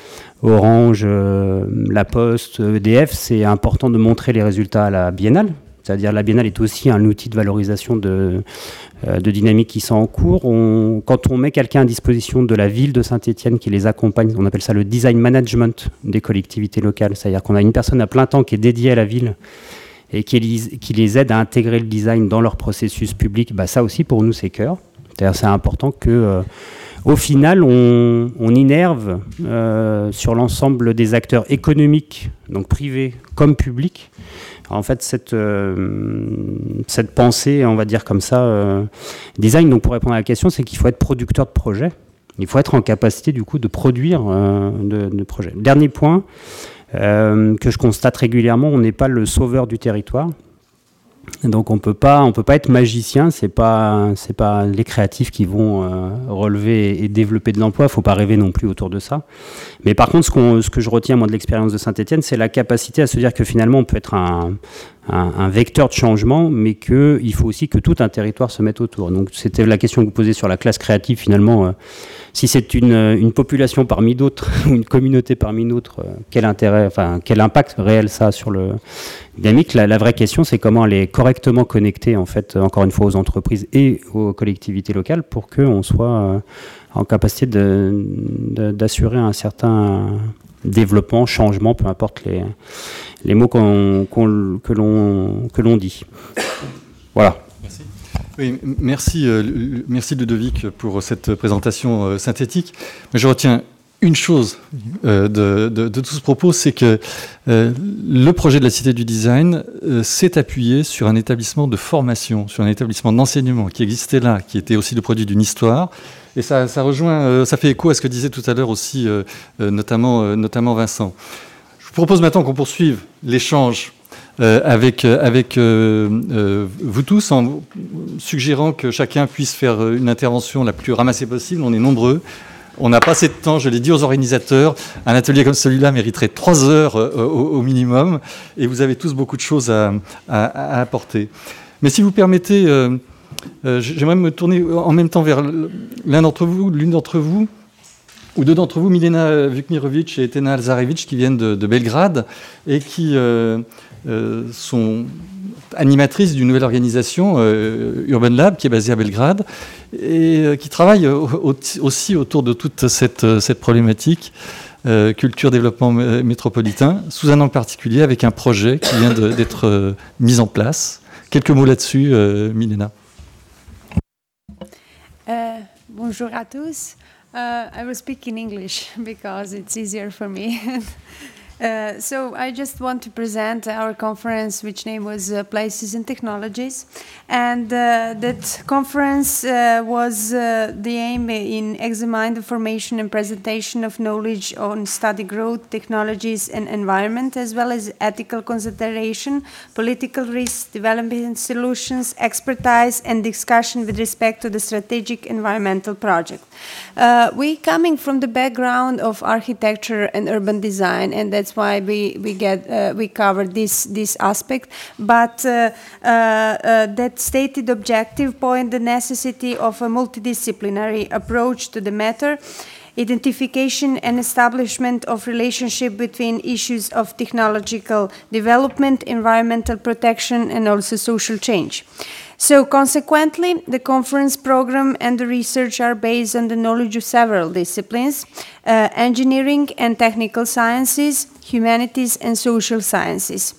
Orange, euh, La Poste, EDF, c'est important de montrer les résultats à la biennale. C'est-à-dire la biennale est aussi un outil de valorisation de, euh, de dynamique qui sont en cours. quand on met quelqu'un à disposition de la ville de Saint-Etienne qui les accompagne, on appelle ça le design management des collectivités locales. C'est-à-dire qu'on a une personne à plein temps qui est dédiée à la ville et qui, qui les aide à intégrer le design dans leur processus public. Bah, ça aussi, pour nous, c'est cœur. C'est-à-dire c'est important que... Euh, au final, on, on innerve euh, sur l'ensemble des acteurs économiques, donc privés comme publics, en fait cette, euh, cette pensée, on va dire comme ça, euh, design. Donc pour répondre à la question, c'est qu'il faut être producteur de projet. Il faut être en capacité du coup de produire de, de, projets. Dernier point que je constate régulièrement, on n'est pas le sauveur du territoire. Donc on peut pas, on peut pas être magicien. C'est pas, c'est pas les créatifs qui vont euh, relever et développer de l'emploi. Faut pas rêver non plus autour de ça. Mais par contre, ce, que je retiens moi de l'expérience de Saint-Étienne, c'est la capacité à se dire que finalement on peut être un, un, vecteur de changement, mais qu'il faut aussi que tout un territoire se mette autour. Donc c'était la question que vous posez sur la classe créative finalement. Euh, si c'est une, une, population parmi d'autres, ou une communauté parmi d'autres, euh, quel intérêt, enfin quel impact réel ça a sur le dynamique? La, vraie question, c'est comment elle est correctement connectée en fait, encore une fois, aux entreprises et aux collectivités locales pour qu'on soit euh, en capacité d'assurer un certain développement, changement, peu importe les, les mots qu'on, que l'on dit. Voilà. Merci, euh, merci Ludovic pour cette présentation euh, synthétique. Mais je retiens une chose euh, de, tout ce propos, c'est que le projet de la Cité du Design s'est appuyé sur un établissement de formation, sur un établissement d'enseignement qui existait là, qui était aussi le produit d'une histoire, Et ça, ça rejoint, ça fait écho à ce que disait tout à l'heure aussi, notamment, notamment Vincent. Je vous propose maintenant qu'on poursuive l'échange avec, avec vous tous en suggérant que chacun puisse faire une intervention la plus ramassée possible. On est nombreux. On n'a pas assez de temps, je l'ai dit aux organisateurs. Un atelier comme celui-là mériterait trois heures euh, au, minimum, et vous avez tous beaucoup de choses à, apporter. Mais si vous permettez, euh, euh, j'aimerais me tourner en même temps vers l'un d'entre vous, l'une d'entre vous, ou deux d'entre vous, Milena Vukmirovic et Tena Alzarevic, qui viennent de, Belgrade et qui sont animatrice d'une nouvelle organisation, euh, Urban Lab, qui est basée à Belgrade, et euh, qui travaille aussi autour de toute cette, euh, problématique. culture développement métropolitain, sous un angle particulier, avec un projet qui vient d'être mis en place. Quelques mots là-dessus, Milena. Bonjour à tous. Uh, I will speak in English because it's easier for me. Uh, so I just want to present our conference, which name was uh, Places and Technologies, and uh, that conference uh, was uh, the aim in examine the formation and presentation of knowledge on study growth, technologies, and environment, as well as ethical consideration, political risk, development solutions, expertise, and discussion with respect to the strategic environmental project. we coming from the background of architecture and urban design, and that that's why we we get uh, we cover this this aspect. But uh, uh, that stated objective point the necessity of a multidisciplinary approach to the matter identification and establishment of relationship between issues of technological development, environmental protection, and also social change. So, consequently, the conference program and the research are based on the knowledge of several disciplines uh, engineering and technical sciences, humanities, and social sciences.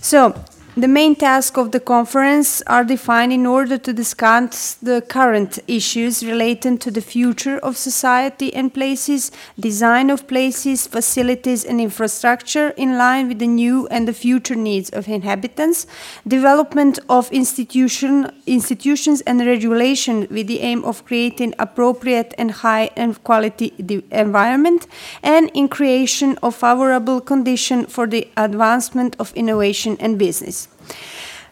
So, the main tasks of the conference are defined in order to discuss the current issues related to the future of society and places, design of places, facilities, and infrastructure in line with the new and the future needs of inhabitants, development of institution, institutions and regulation with the aim of creating appropriate and high and quality environment, and in creation of favorable condition for the advancement of innovation and business.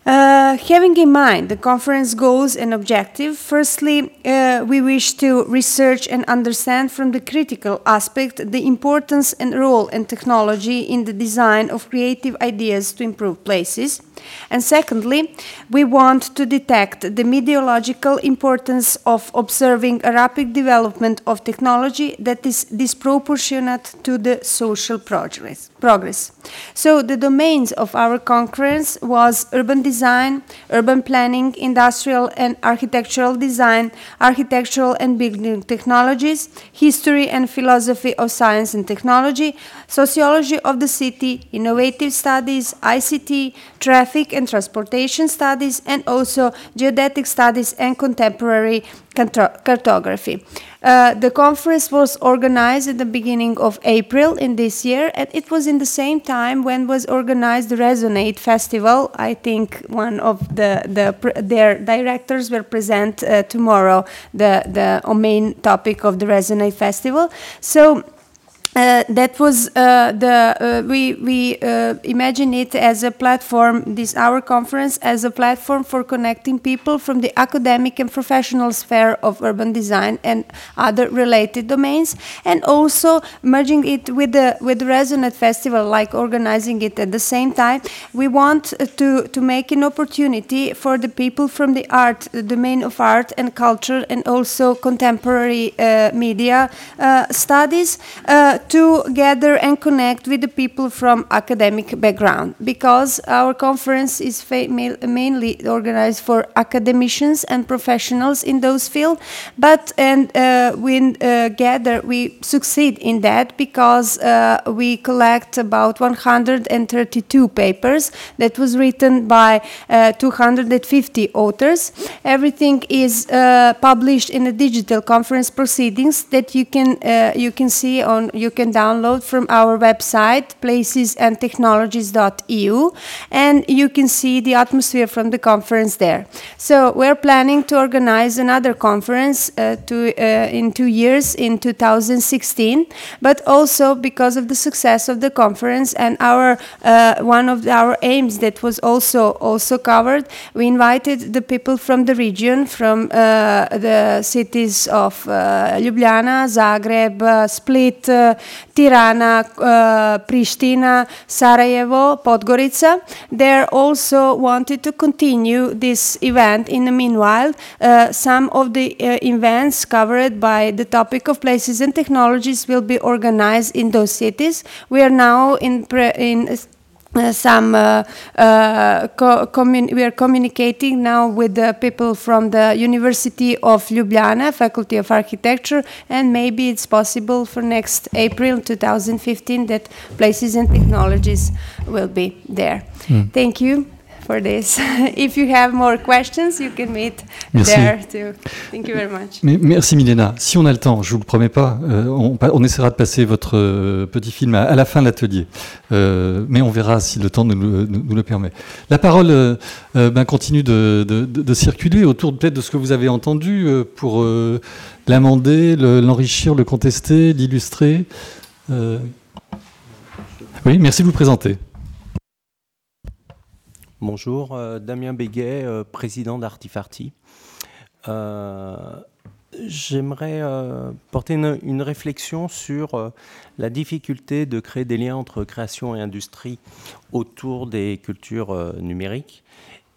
Uh, having in mind the conference goals and objective, firstly, uh, we wish to research and understand from the critical aspect the importance and role and technology in the design of creative ideas to improve places. And secondly, we want to detect the meteorological importance of observing a rapid development of technology that is disproportionate to the social progress. progress. So the domains of our conference was urban design, urban planning, industrial and architectural design, architectural and building technologies, history and philosophy of science and technology, sociology of the city, innovative studies, ICT, traffic and transportation studies, and also geodetic studies and contemporary cartography. Uh, the conference was organized at the beginning of April in this year, and it was in the same time when was organized the Resonate Festival. I think one of the, the their directors will present uh, tomorrow the the main topic of the Resonate Festival. So uh, that was uh, the uh, we we uh, imagine it as a platform this our conference as a platform for connecting people from the academic and professional sphere of urban design and other related domains and also merging it with the with the resonant festival like organizing it at the same time. We want to to make an opportunity for the people from the art the domain of art and culture and also contemporary uh, media uh, studies to gather and connect with the people from academic background because our conference is mainly organized for academicians and professionals in those fields but and uh, we uh, gather we succeed in that because uh, we collect about 132 papers that was written by uh, 250 authors. Everything is uh, published in a digital conference proceedings that you can uh, you can see on your you can download from our website, placesandtechnologies.eu, and you can see the atmosphere from the conference there. So we're planning to organize another conference uh, to, uh, in two years in 2016, but also because of the success of the conference and our uh, one of our aims that was also also covered, we invited the people from the region, from uh, the cities of uh, Ljubljana, Zagreb, uh, Split, uh, Tirana, uh, Pristina, Sarajevo, Podgorica. They also wanted to continue this event. In the meanwhile, uh, some of the uh, events covered by the topic of places and technologies will be organized in those cities. We are now in, in uh, some uh, uh, co- commun- we are communicating now with the people from the University of Ljubljana, Faculty of Architecture, and maybe it's possible for next April 2015 that Places and Technologies will be there. Thank you for this. if you have more questions, you can meet Merci. there too. Thank you very much. Mais merci Milena. Si on a le temps, je vous le promets pas, euh, on, essaiera de passer votre euh, petit film à, à la fin de l'atelier. Euh, mais on verra si le temps nous, le- nous- nous le permet. La parole ben, continue de, de- de- de circuler autour peut-être de ce que vous avez entendu pour l'amender, le- l'enrichir, le contester, l'illustrer. Oui, merci de vous présenter. Bonjour, euh, Damien Béguet, euh, président d'Artifarty. Euh, J'aimerais porter une, réflexion sur la difficulté de créer des liens entre création et industrie autour des cultures numériques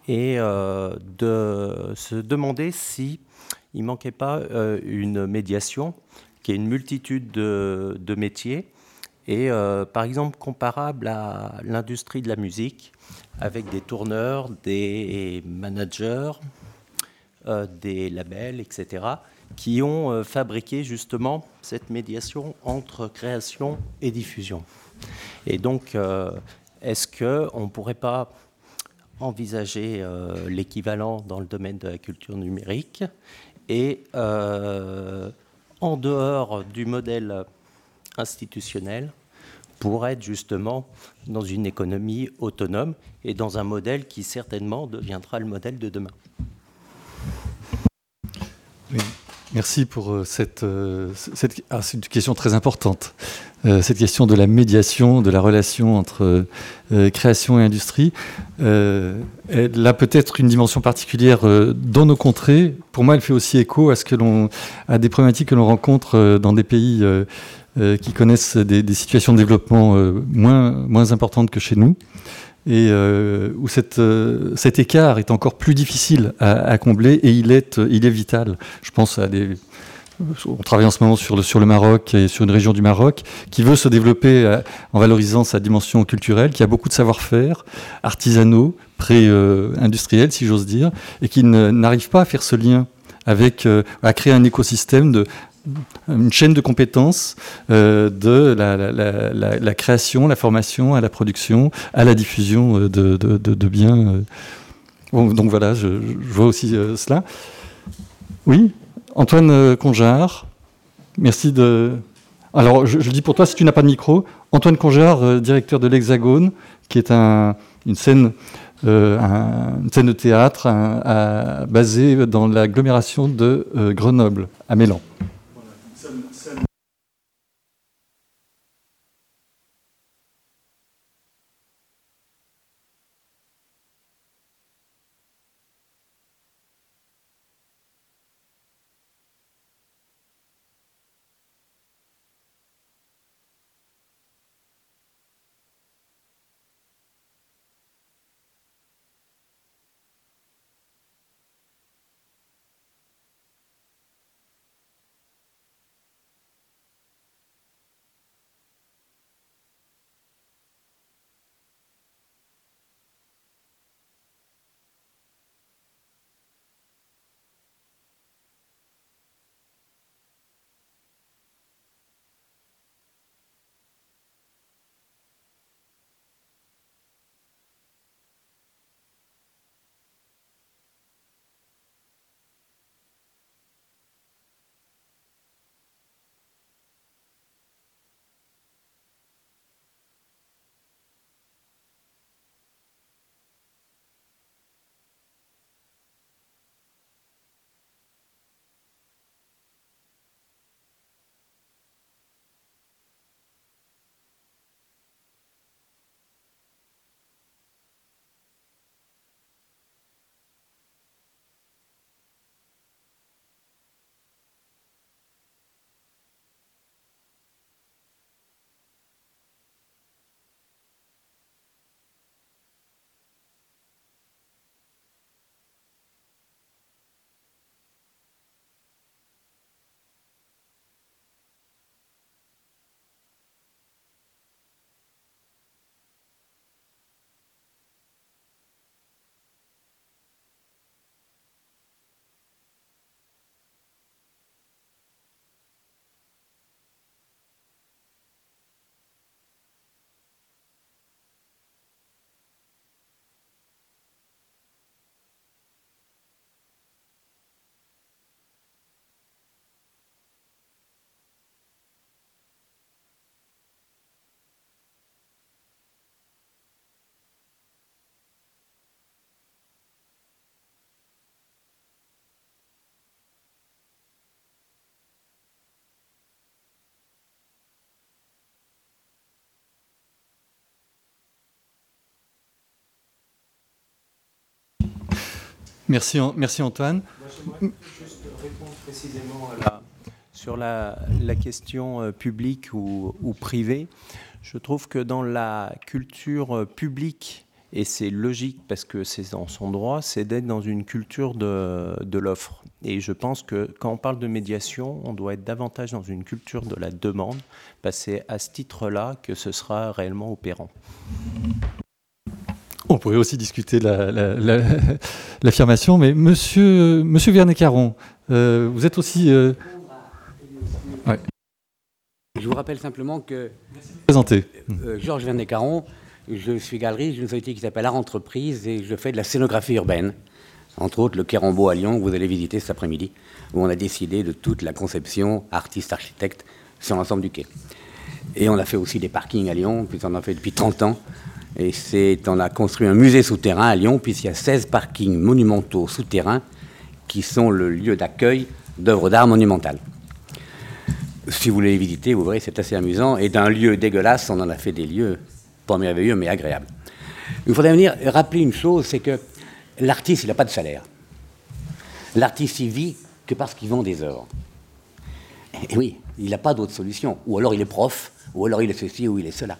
et de se demander si il manquait pas une médiation qui est une multitude de, métiers et par exemple comparable à l'industrie de la musique avec des tourneurs, des managers, euh, des labels, etc., qui ont euh, fabriqué justement cette médiation entre création et diffusion. Et donc, euh, est-ce qu'on ne pourrait pas envisager l'équivalent dans le domaine de la culture numérique et en dehors du modèle institutionnel pour être justement dans une économie autonome et dans un modèle qui certainement deviendra le modèle de demain. Merci pour euh, cette, euh, cette ah, une question très importante. Euh, cette question de la médiation, de la relation entre euh, création et industrie. Euh, elle a peut-être une dimension particulière euh, dans nos contrées. Pour moi, elle fait aussi écho à ce que à des problématiques que l'on rencontre euh, dans des pays euh, euh, qui connaissent des, situations de développement euh, moins, moins importantes que chez nous et euh, où euh, cet écart est encore plus difficile à, à combler et il est, euh, il est vital. Je pense à des. On travaille en ce moment sur le, Maroc et sur une région du Maroc qui veut se développer euh, en valorisant sa dimension culturelle, qui a beaucoup de savoir-faire artisanaux, pré-industriels, si j'ose dire, et qui n'arrive pas à faire ce lien avec, euh, à créer un écosystème une chaîne de compétences euh, de la, création, la formation, à la production, à la diffusion de, biens. donc voilà, je, vois aussi cela. Oui, Antoine euh, Conjard, merci de. Alors, je, le dis pour toi, si tu n'as pas de micro, Antoine Conjard, euh, directeur de l'Hexagone, qui est un- une scène. euh, un- une scène de théâtre basée dans l'agglomération de Grenoble, à Mélan. Merci, merci Antoine. Moi, juste répondre précisément sur la, question euh, publique ou, ou, privée. Je trouve que dans la culture publique, et c'est logique parce que c'est dans son droit, c'est d'être dans une culture de, de l'offre. Et je pense que quand on parle de médiation, on doit être davantage dans une culture de la demande, parce que c'est à ce titre-là que ce sera réellement opérant. On pourrait aussi discuter l'affirmation, mais monsieur, monsieur Vernet-Caron, euh, vous êtes aussi. Euh, je vous rappelle simplement que. Présentez. Euh, Georges Vernet-Caron, je suis galeriste d'une société qui s'appelle Art Entreprise et je fais de la scénographie urbaine. Entre autres, le Kérambo à Lyon, que vous allez visiter cet après-midi, où on a décidé de toute la conception artiste-architecte sur l'ensemble du quai. Et on a fait aussi des parkings à Lyon, puis on en a fait depuis 30 ans. Et c'est, on a construit un musée souterrain à Lyon, puisqu'il y a 16 parkings monumentaux souterrains qui sont le lieu d'accueil d'œuvres d'art monumentales. Si vous voulez les visiter, vous verrez, c'est assez amusant. Et d'un lieu dégueulasse, on en a fait des lieux pas merveilleux, mais agréables. Il faudrait venir rappeler une chose, c'est que l'artiste, il n'a pas de salaire. L'artiste, il vit que parce qu'il vend des œuvres. Et oui, il n'a pas d'autre solution. Ou alors il est prof, ou alors il est ceci, ou il est cela.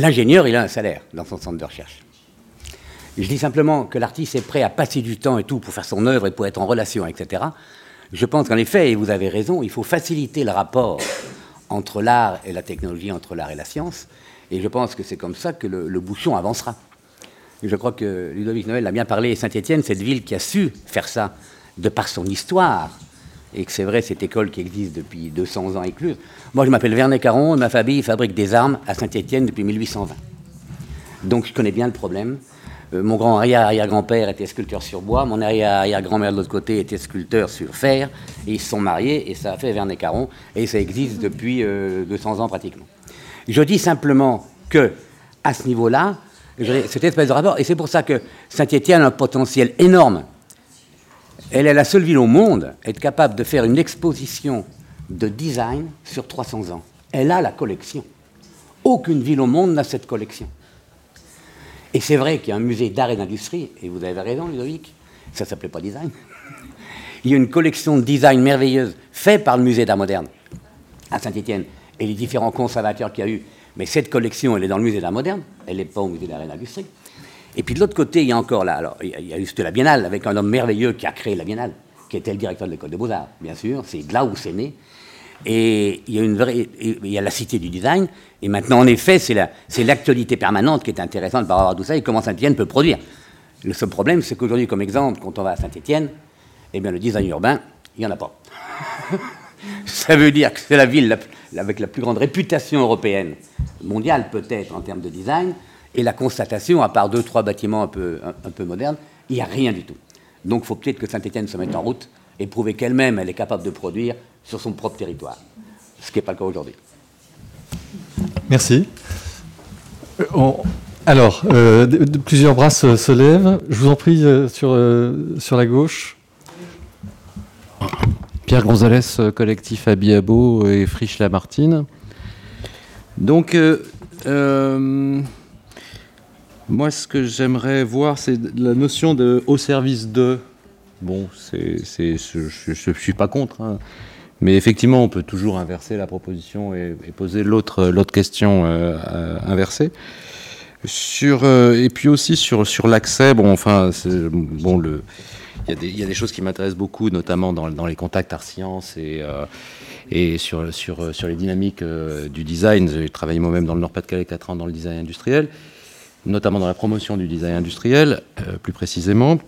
L'ingénieur, il a un salaire dans son centre de recherche. Je dis simplement que l'artiste est prêt à passer du temps et tout pour faire son œuvre et pour être en relation, etc. Je pense qu'en effet, et vous avez raison, il faut faciliter le rapport entre l'art et la technologie, entre l'art et la science. Et je pense que c'est comme ça que le, bouchon avancera. je crois que Ludovic Noël a bien parlé, Saint-Étienne, cette ville qui a su faire ça de par son histoire, et que c'est vrai, cette école qui existe depuis 200 ans écluse. Moi, je m'appelle Vernet Caron, ma famille fabrique des armes à Saint-Étienne depuis 1820. Donc, je connais bien le problème. Euh, mon grand arrière-arrière-grand-père était sculpteur sur bois, mon arrière-arrière-grand-mère de l'autre côté était sculpteur sur fer, et ils se sont mariés, et ça a fait Vernet Caron, et ça existe depuis 200 euh, ans pratiquement. Je dis simplement que, à ce niveau-là, cette espèce de rapport, et c'est pour ça que Saint-Étienne a un potentiel énorme elle est la seule ville au monde à être capable de faire une exposition de design sur 300 ans. Elle a la collection. Aucune ville au monde n'a cette collection. Et c'est vrai qu'il y a un musée d'art et d'industrie, et vous avez raison, Ludovic, ça ne s'appelait pas design. Il y a une collection de design merveilleuse faite par le musée d'art moderne à Saint-Étienne et les différents conservateurs qu'il y a eu. Mais cette collection, elle est dans le musée d'art moderne, elle n'est pas au musée d'art et d'industrie. Et puis de l'autre côté, il y a encore là, alors il y a eu la Biennale avec un homme merveilleux qui a créé la Biennale, qui était le directeur de l'école des Beaux-Arts, bien sûr, c'est là où c'est né. Et il y a la cité du design. Et maintenant, en effet, c'est l'actualité permanente qui est intéressante par rapport à tout ça et comment Saint-Étienne peut produire. Le seul problème, c'est qu'aujourd'hui, comme exemple, quand on va à Saint-Étienne, eh bien, le design urbain, il n'y en a pas. ça veut dire que c'est la ville avec la plus grande réputation européenne, mondiale peut-être en termes de design, et la constatation, à part deux, trois bâtiments un peu, un, peu modernes, il n'y a rien du tout. Donc il faut peut-être que Saint-Étienne se mette en route et prouver qu'elle-même, elle est capable de produire sur son propre territoire. Ce qui n'est pas le cas aujourd'hui. Merci. Euh, alors, euh, plusieurs bras se, lèvent. Je vous en prie, euh, sur, sur la gauche. Pierre Gonzalez, collectif Abiabo et Friche Lamartine. Donc, moi, ce que j'aimerais voir, c'est la notion de au service de. Bon, c'est, je ne suis pas contre, hein. mais effectivement, on peut toujours inverser la proposition et, poser l'autre, l'autre question euh, inversée. Sur, euh, et puis aussi sur, sur l'accès, bon, enfin, bon, le, il y, y, a des choses qui m'intéressent beaucoup, notamment dans, dans les contacts art-sciences et, euh, et sur, sur, sur les dynamiques du design. J'ai travaillé moi-même dans le Nord-Pas-de-Calais 4 ans dans le design industriel notamment dans la promotion du design industriel, euh, plus précisément.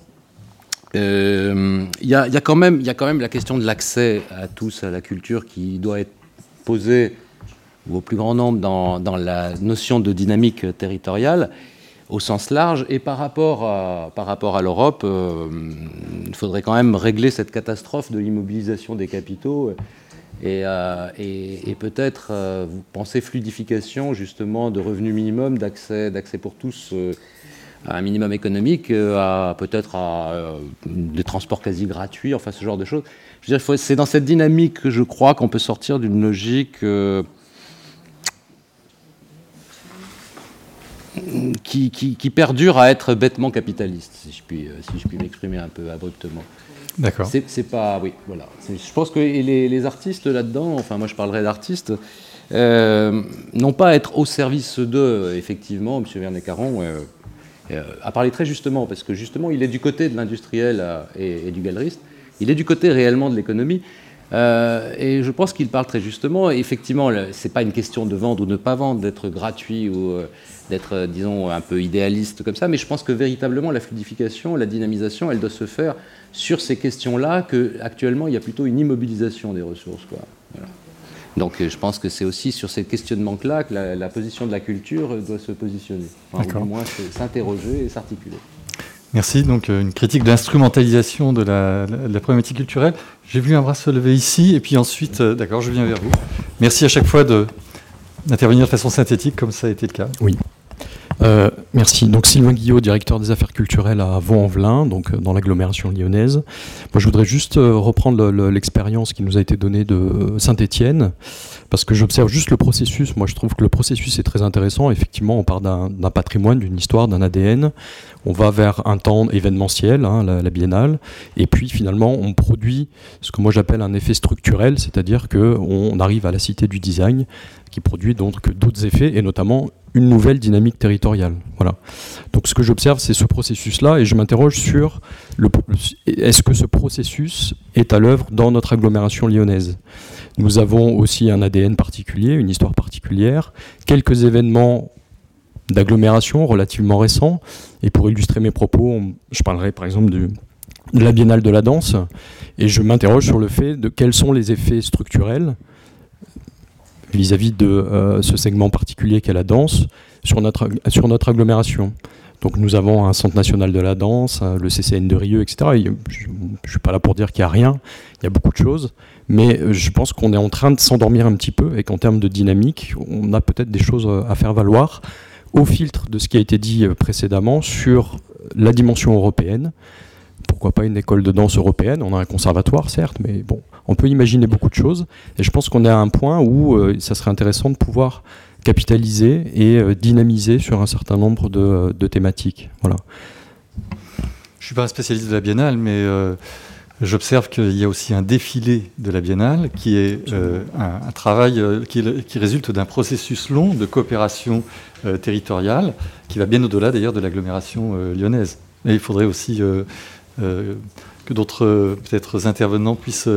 Euh, il y, a quand même, la question de l'accès à tous à la culture qui doit être posée au plus grand nombre dans, la notion de dynamique territoriale au sens large. Et par rapport à, par rapport à l'Europe, euh, il faudrait quand même régler cette catastrophe de l'immobilisation des capitaux euh, et, peut-être euh, vous pensez fluidification justement de revenus minimum, d'accès, d'accès pour tous euh, à un minimum économique, à peut-être à des transports quasi gratuits, enfin ce genre de choses. Je veux dire, c'est dans cette dynamique que je crois qu'on peut sortir d'une logique qui, qui, perdure à être bêtement capitaliste, si je puis, si je puis m'exprimer un peu abruptement. D'accord. C'est pas, oui, voilà. Je pense que les, artistes là-dedans, enfin moi je parlerai d'artistes, euh, non pas être au service d'eux, effectivement, M. Vernet-Caron euh, euh, a parlé très justement, parce que justement il est du côté de l'industriel et, du galeriste, il est du côté réellement de l'économie, et je pense qu'il parle très justement. effectivement, ce n'est pas une question de vendre ou de ne pas vendre, d'être gratuit ou d'être, disons, un peu idéaliste comme ça, mais je pense que véritablement la fluidification, la dynamisation, elle doit se faire sur ces questions-là, qu'actuellement il y a plutôt une immobilisation des ressources. Quoi. Donc je pense que c'est aussi sur ces questionnements-là que la, position de la culture doit se positionner, enfin, au moins s'interroger et s'articuler. Merci. Donc euh, une critique de l'instrumentalisation de la, problématique culturelle. J'ai vu un bras se lever ici, et puis ensuite, euh, d'accord, je viens vers vous. Merci à chaque fois d'intervenir de façon synthétique, comme ça a été le cas. Oui. Euh, merci. Donc Sylvain Guillot, directeur des affaires culturelles à Vaux-en-Velin, donc dans l'agglomération lyonnaise. Moi, je voudrais juste reprendre l'expérience qui nous a été donnée de Saint-Étienne, parce que j'observe juste le processus. Moi, je trouve que le processus est très intéressant. Effectivement, on part d'un patrimoine, d'une histoire, d'un ADN. On va vers un temps événementiel, hein, la, biennale, et puis finalement, on produit ce que moi j'appelle un effet structurel, c'est-à-dire qu'on arrive à la cité du design, qui produit donc d'autres effets, et notamment une nouvelle dynamique territoriale. Voilà. Donc ce que j'observe, c'est ce processus-là, et je m'interroge sur est-ce que ce processus est à l'œuvre dans notre agglomération lyonnaise? Nous avons aussi un ADN particulier, une histoire particulière, quelques événements d'agglomération relativement récents, et pour illustrer mes propos, je parlerai par exemple de la Biennale de la danse, et je m'interroge sur le fait de quels sont les effets structurels vis-à-vis de euh, ce segment particulier qu'est la danse sur notre, sur notre agglomération. Donc nous avons un centre national de la danse, euh, le CCN de Rieux, etc. je ne suis pas là pour dire qu'il n'y a rien, il y a beaucoup de choses, mais euh, je pense qu'on est en train de s'endormir un petit peu et qu'en termes de dynamique, on a peut-être des choses à faire valoir au filtre de ce qui a été dit précédemment sur la dimension européenne. Pourquoi pas une école de danse européenne On a un conservatoire, certes, mais bon, on peut imaginer beaucoup de choses. Et je pense qu'on est à un point où euh, ça serait intéressant de pouvoir capitaliser et euh, dynamiser sur un certain nombre de, thématiques. Voilà. Je ne suis pas un spécialiste de la biennale, mais euh, j'observe qu'il y a aussi un défilé de la biennale qui est un, travail qui, qui, résulte d'un processus long de coopération territoriale qui va bien au-delà d'ailleurs de l'agglomération lyonnaise. Et il faudrait aussi que d'autres peut-être intervenants puissent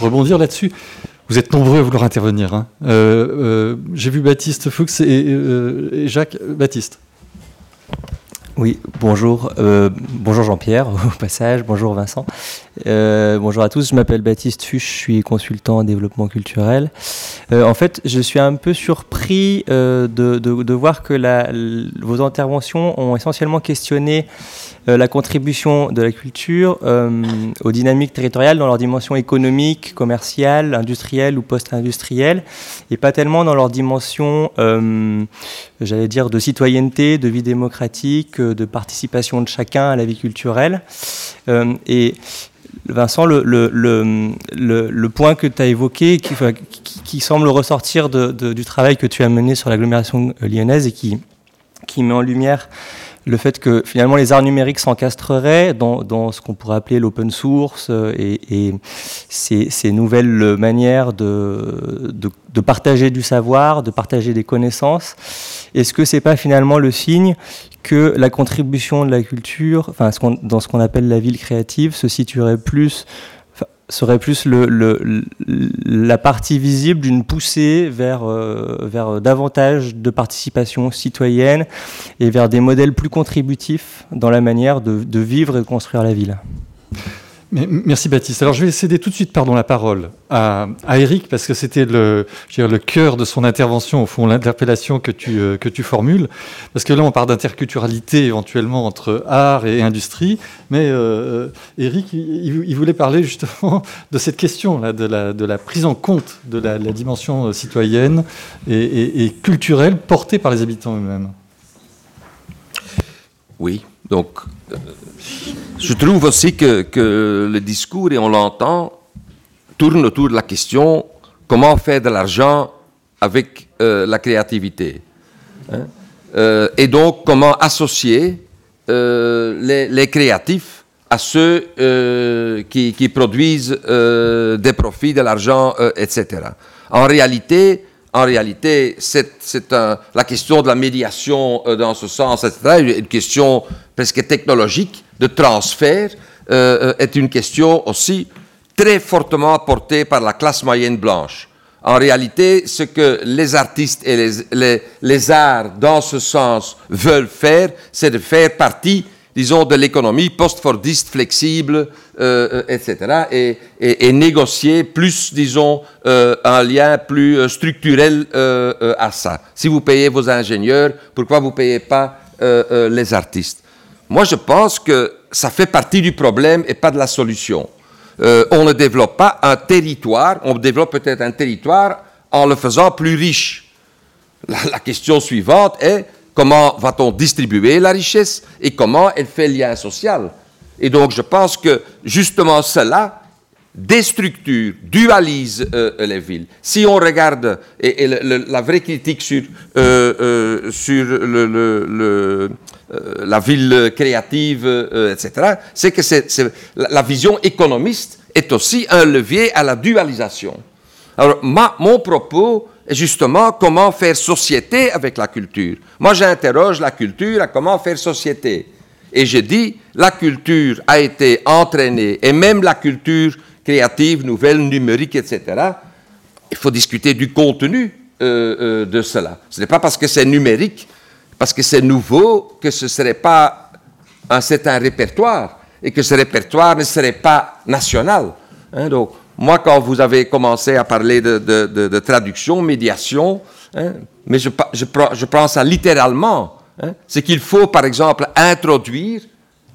rebondir là-dessus. Vous êtes nombreux à vouloir intervenir. Hein. Euh, euh, j'ai vu Baptiste Fuchs et, euh, Jacques Baptiste. Oui, bonjour. bonjour Jean-Pierre, au passage. Bonjour Vincent. bonjour à tous. Je m'appelle Baptiste Fuchs, je suis consultant en développement culturel. en fait, je suis un peu surpris de, voir que vos interventions ont essentiellement questionné euh, la contribution de la culture euh, aux dynamiques territoriales dans leur dimension économique, commerciale, industrielle ou post-industrielle, et pas tellement dans leur dimension, euh, j'allais dire, de citoyenneté, de vie démocratique, de participation de chacun à la vie culturelle. et Vincent, le, point que tu as évoqué, qui, semble ressortir du travail que tu as mené sur l'agglomération lyonnaise et qui met en lumière le fait que finalement les arts numériques s'encastreraient dans, ce qu'on pourrait appeler l'open source euh, et, ces, nouvelles manières de, partager du savoir, de partager des connaissances. Est-ce que c'est pas finalement le signe que la contribution de la culture, dans ce qu'on appelle la ville créative, se situerait plus serait plus la partie visible d'une poussée vers, euh, vers davantage de participation citoyenne et vers des modèles plus contributifs dans la manière de vivre et de construire la ville merci Baptiste. Alors je vais céder tout de suite pardon, la parole à, Eric parce que c'était le, cœur de son intervention, au fond l'interpellation que tu, euh, que tu formules. Parce que là on parle d'interculturalité éventuellement entre art et industrie, mais euh, Eric il, voulait parler justement de cette question là, de, la, prise en compte de la, dimension euh, citoyenne et culturelle portée par les habitants eux-mêmes. Oui, donc je trouve aussi que, le discours, et on l'entend, tourne autour de la question comment faire de l'argent avec euh, la créativité. Hein. Euh, et donc, comment associer euh, les, créatifs à ceux qui, qui produisent des profits, de l'argent, etc. En réalité, en réalité, c'est la question de la médiation dans ce sens, etc., une question presque technologique de transfert, euh, est une question aussi très fortement portée par la classe moyenne blanche. En réalité, ce que les artistes et les, les- arts, dans ce sens, veulent faire, c'est de faire partie, disons, de l'économie post-fordiste, flexible, euh, etc., et, négocier plus, disons, euh, un lien plus structurel à ça. Si vous payez vos ingénieurs, pourquoi vous ne payez pas les artistes? Moi, je pense que ça fait partie du problème et pas de la solution. Euh, on ne développe pas un territoire, on développe peut-être un territoire en le faisant plus riche. La, question suivante est comment va-t-on distribuer la richesse et comment elle fait lien social? Et donc je pense que justement cela déstructure, dualise euh, les villes. Si on regarde, et, la vraie critique sur, euh, euh, sur le- euh, la ville créative, euh, etc., c'est que la, vision économiste est aussi un levier à la dualisation. Alors, mon propos est justement comment faire société avec la culture. Moi, j'interroge la culture à comment faire société. Et je dis, la culture a été entraînée, et même la culture créative, nouvelle, numérique, etc., il faut discuter du contenu euh, euh, de cela. Ce n'est pas parce que c'est numérique, parce que c'est nouveau, que ce ne serait pas un certain répertoire, et que ce répertoire ne serait pas national. Hein, donc, moi, quand vous avez commencé à parler de, traduction, médiation, hein, mais je, je prends, littéralement, hein, c'est qu'il faut, par exemple, introduire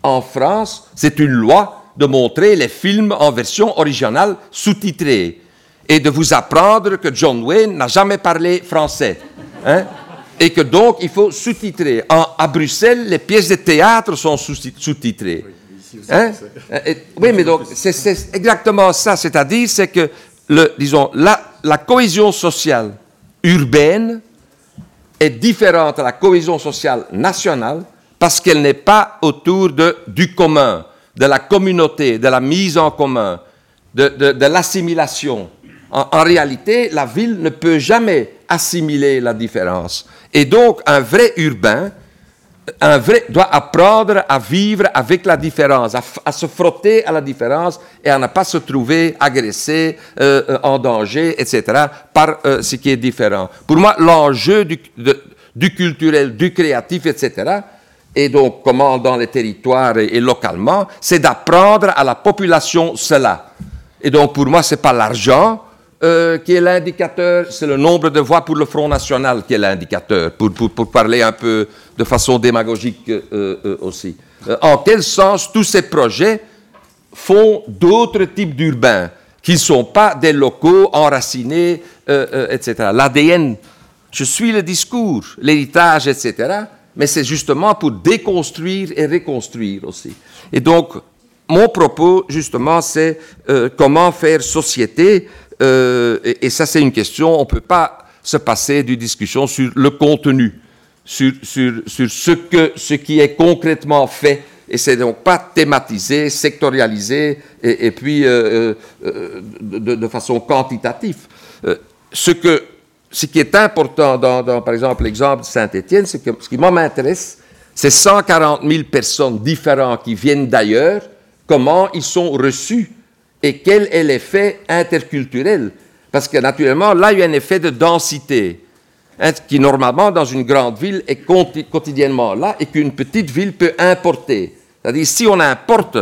en France, c'est une loi de montrer les films en version originale sous-titrée et de vous apprendre que John Wayne n'a jamais parlé français. hein, et que donc il faut sous-titrer. À Bruxelles, les pièces de théâtre sont sous- sous-titrées. Hein? Et- oui, mais donc c'est c'est exactement ça. C'est-à-dire, c'est que, le, disons, la, la cohésion sociale urbaine est différente à la cohésion sociale nationale parce qu'elle n'est pas autour de, du commun, de la communauté, de la mise en commun, de, de- de l'assimilation. En, en réalité, la ville ne peut jamais assimiler la différence. Et donc, un vrai urbain un vrai doit apprendre à vivre avec la différence, à, se frotter à la différence et à ne pas se trouver agressé, euh, euh, en danger, etc., par euh, ce qui est différent. Pour moi, l'enjeu du, culturel, du créatif, etc., et donc comment dans les territoires et, et localement, c'est d'apprendre à la population cela. Et donc pour moi, c'est pas l'argent, euh, qui est l'indicateur, c'est le nombre de voix pour le Front National qui est l'indicateur, pour, pour, parler un peu de façon démagogique euh, euh, aussi. En quel sens tous ces projets font d'autres types d'urbains qui ne sont pas des locaux enracinés, etc. L'ADN, je suis le discours, l'héritage, etc. Mais c'est justement pour déconstruire et reconstruire aussi. Et donc, mon propos, justement, c'est comment faire société. Euh, et, ça, c'est une question, on ne peut pas se passer d'une discussion sur le contenu, sur, sur, sur ce, que, ce qui est concrètement fait. Et c'est donc pas thématisé, sectorialisé, et, puis euh, euh, de, façon quantitative. Ce, que, ce qui est important dans, dans, par exemple, l'exemple de Saint-Étienne, c'est que ce qui m'intéresse, c'est 140 000 personnes différentes qui viennent d'ailleurs, comment ils sont reçus et quel est l'effet interculturel? Parce que naturellement, là, il y a un effet de densité, hein, qui normalement, dans une grande ville, est quotidiennement là et qu'une petite ville peut importer. C'est-à-dire, si on importe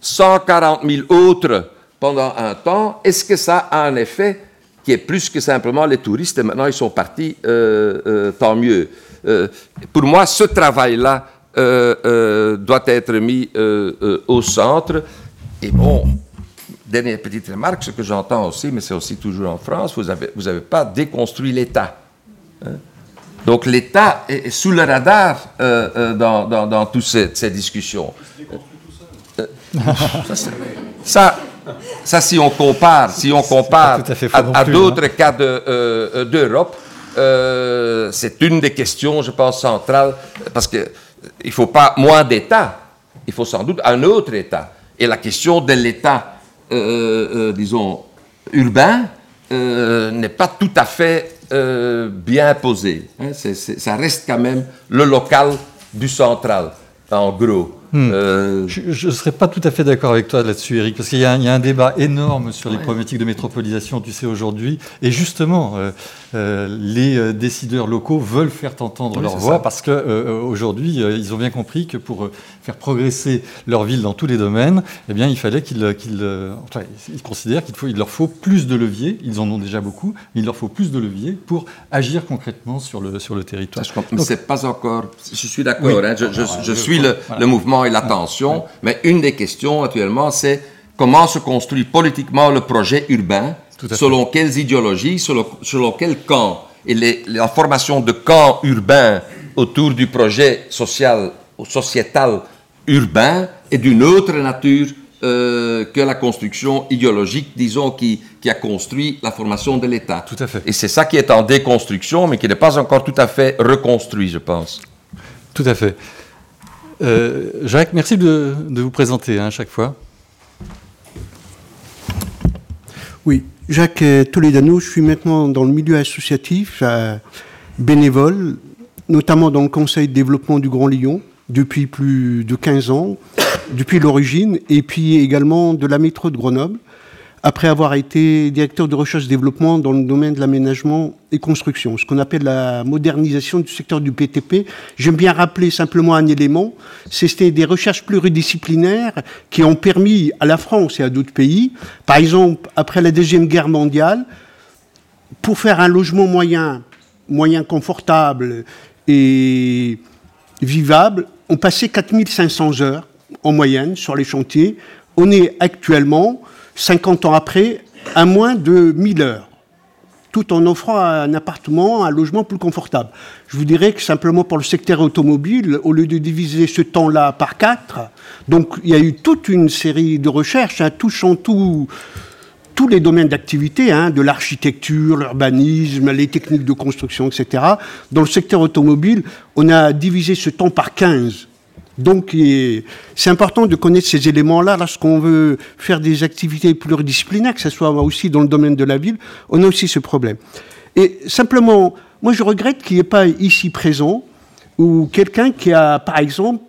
140 000 autres pendant un temps, est-ce que ça a un effet qui est plus que simplement les touristes et maintenant ils sont partis, euh, euh, tant mieux. Euh, pour moi, ce travail-là doit être mis au centre. Et bon, dernière petite remarque, ce que j'entends aussi, mais c'est aussi toujours en France, vous n'avez vous avez pas déconstruit l'État. hein. Donc l'État est, est sous le radar euh, euh, dans, dans, dans toutes ces, ces discussions. Euh, ça, ça, ça, si on compare, si on compare à plus, d'autres cas de, euh, euh, d'Europe, c'est une des questions, je pense, centrales, parce qu'il ne faut pas moins d'État, il faut sans doute un autre État. Et la question de l'État, euh, disons, urbain, n'est pas tout à fait bien posée. Hein. ça reste quand même le local du central, en gros. Hmm. Euh, je ne serais pas tout à fait d'accord avec toi là-dessus, Eric, parce qu'il y, a un débat énorme sur les problématiques de métropolisation, tu sais, aujourd'hui. Et justement, euh, euh, les décideurs locaux veulent faire entendre leur voix parce qu'aujourd'hui, ils ont bien compris que pour faire progresser leur ville dans tous les domaines, eh bien, il fallait qu'ils enfin, ils considèrent qu'il il leur faut plus de leviers. Ils en ont déjà beaucoup, mais il leur faut plus de leviers pour agir concrètement sur le, sur le territoire. Je c'est pas encore. Je suis d'accord. Hein, je, je, suis le, le mouvement et l'attention, mais une des questions actuellement, c'est comment se construit politiquement le projet urbain, selon quelles idéologies, selon, selon quel camp? Et la formation de camps urbains autour du projet social, sociétal urbain est d'une autre nature euh, que la construction idéologique, disons, qui, qui, a construit la formation de l'État. Tout à fait. Et c'est ça qui est en déconstruction, mais qui n'est pas encore tout à fait reconstruit, je pense. Tout à fait. Euh, Jacques, merci de, vous présenter hein, à chaque fois. Oui, Jacques Toledano, je suis maintenant dans le milieu associatif, euh, bénévole, notamment dans le Conseil de développement du Grand Lyon depuis plus de 15 ans, depuis l'origine, et puis également de la métro de Grenoble après avoir été directeur de recherche et développement dans le domaine de l'aménagement et construction, ce qu'on appelle la modernisation du secteur du PTP. J'aime bien rappeler simplement un élément, c'était des recherches pluridisciplinaires qui ont permis à la France et à d'autres pays, par exemple après la Deuxième Guerre mondiale, pour faire un logement moyen, moyen confortable et vivable, on passait 4500 heures en moyenne sur les chantiers. On est actuellement 50 ans après, à moins de 1000 heures, tout en offrant un appartement, un logement plus confortable. Je vous dirais que simplement pour le secteur automobile, au lieu de diviser ce temps-là par quatre, donc il y a eu toute une série de recherches hein, touchant tout, tous les domaines d'activité, hein, de l'architecture, l'urbanisme, les techniques de construction, etc. Dans le secteur automobile, on a divisé ce temps par 15. Donc, c'est important de connaître ces éléments-là lorsqu'on veut faire des activités pluridisciplinaires, que ce soit aussi dans le domaine de la ville. On a aussi ce problème. Et simplement, moi, je regrette qu'il n'y ait pas ici présent ou quelqu'un qui a, par exemple,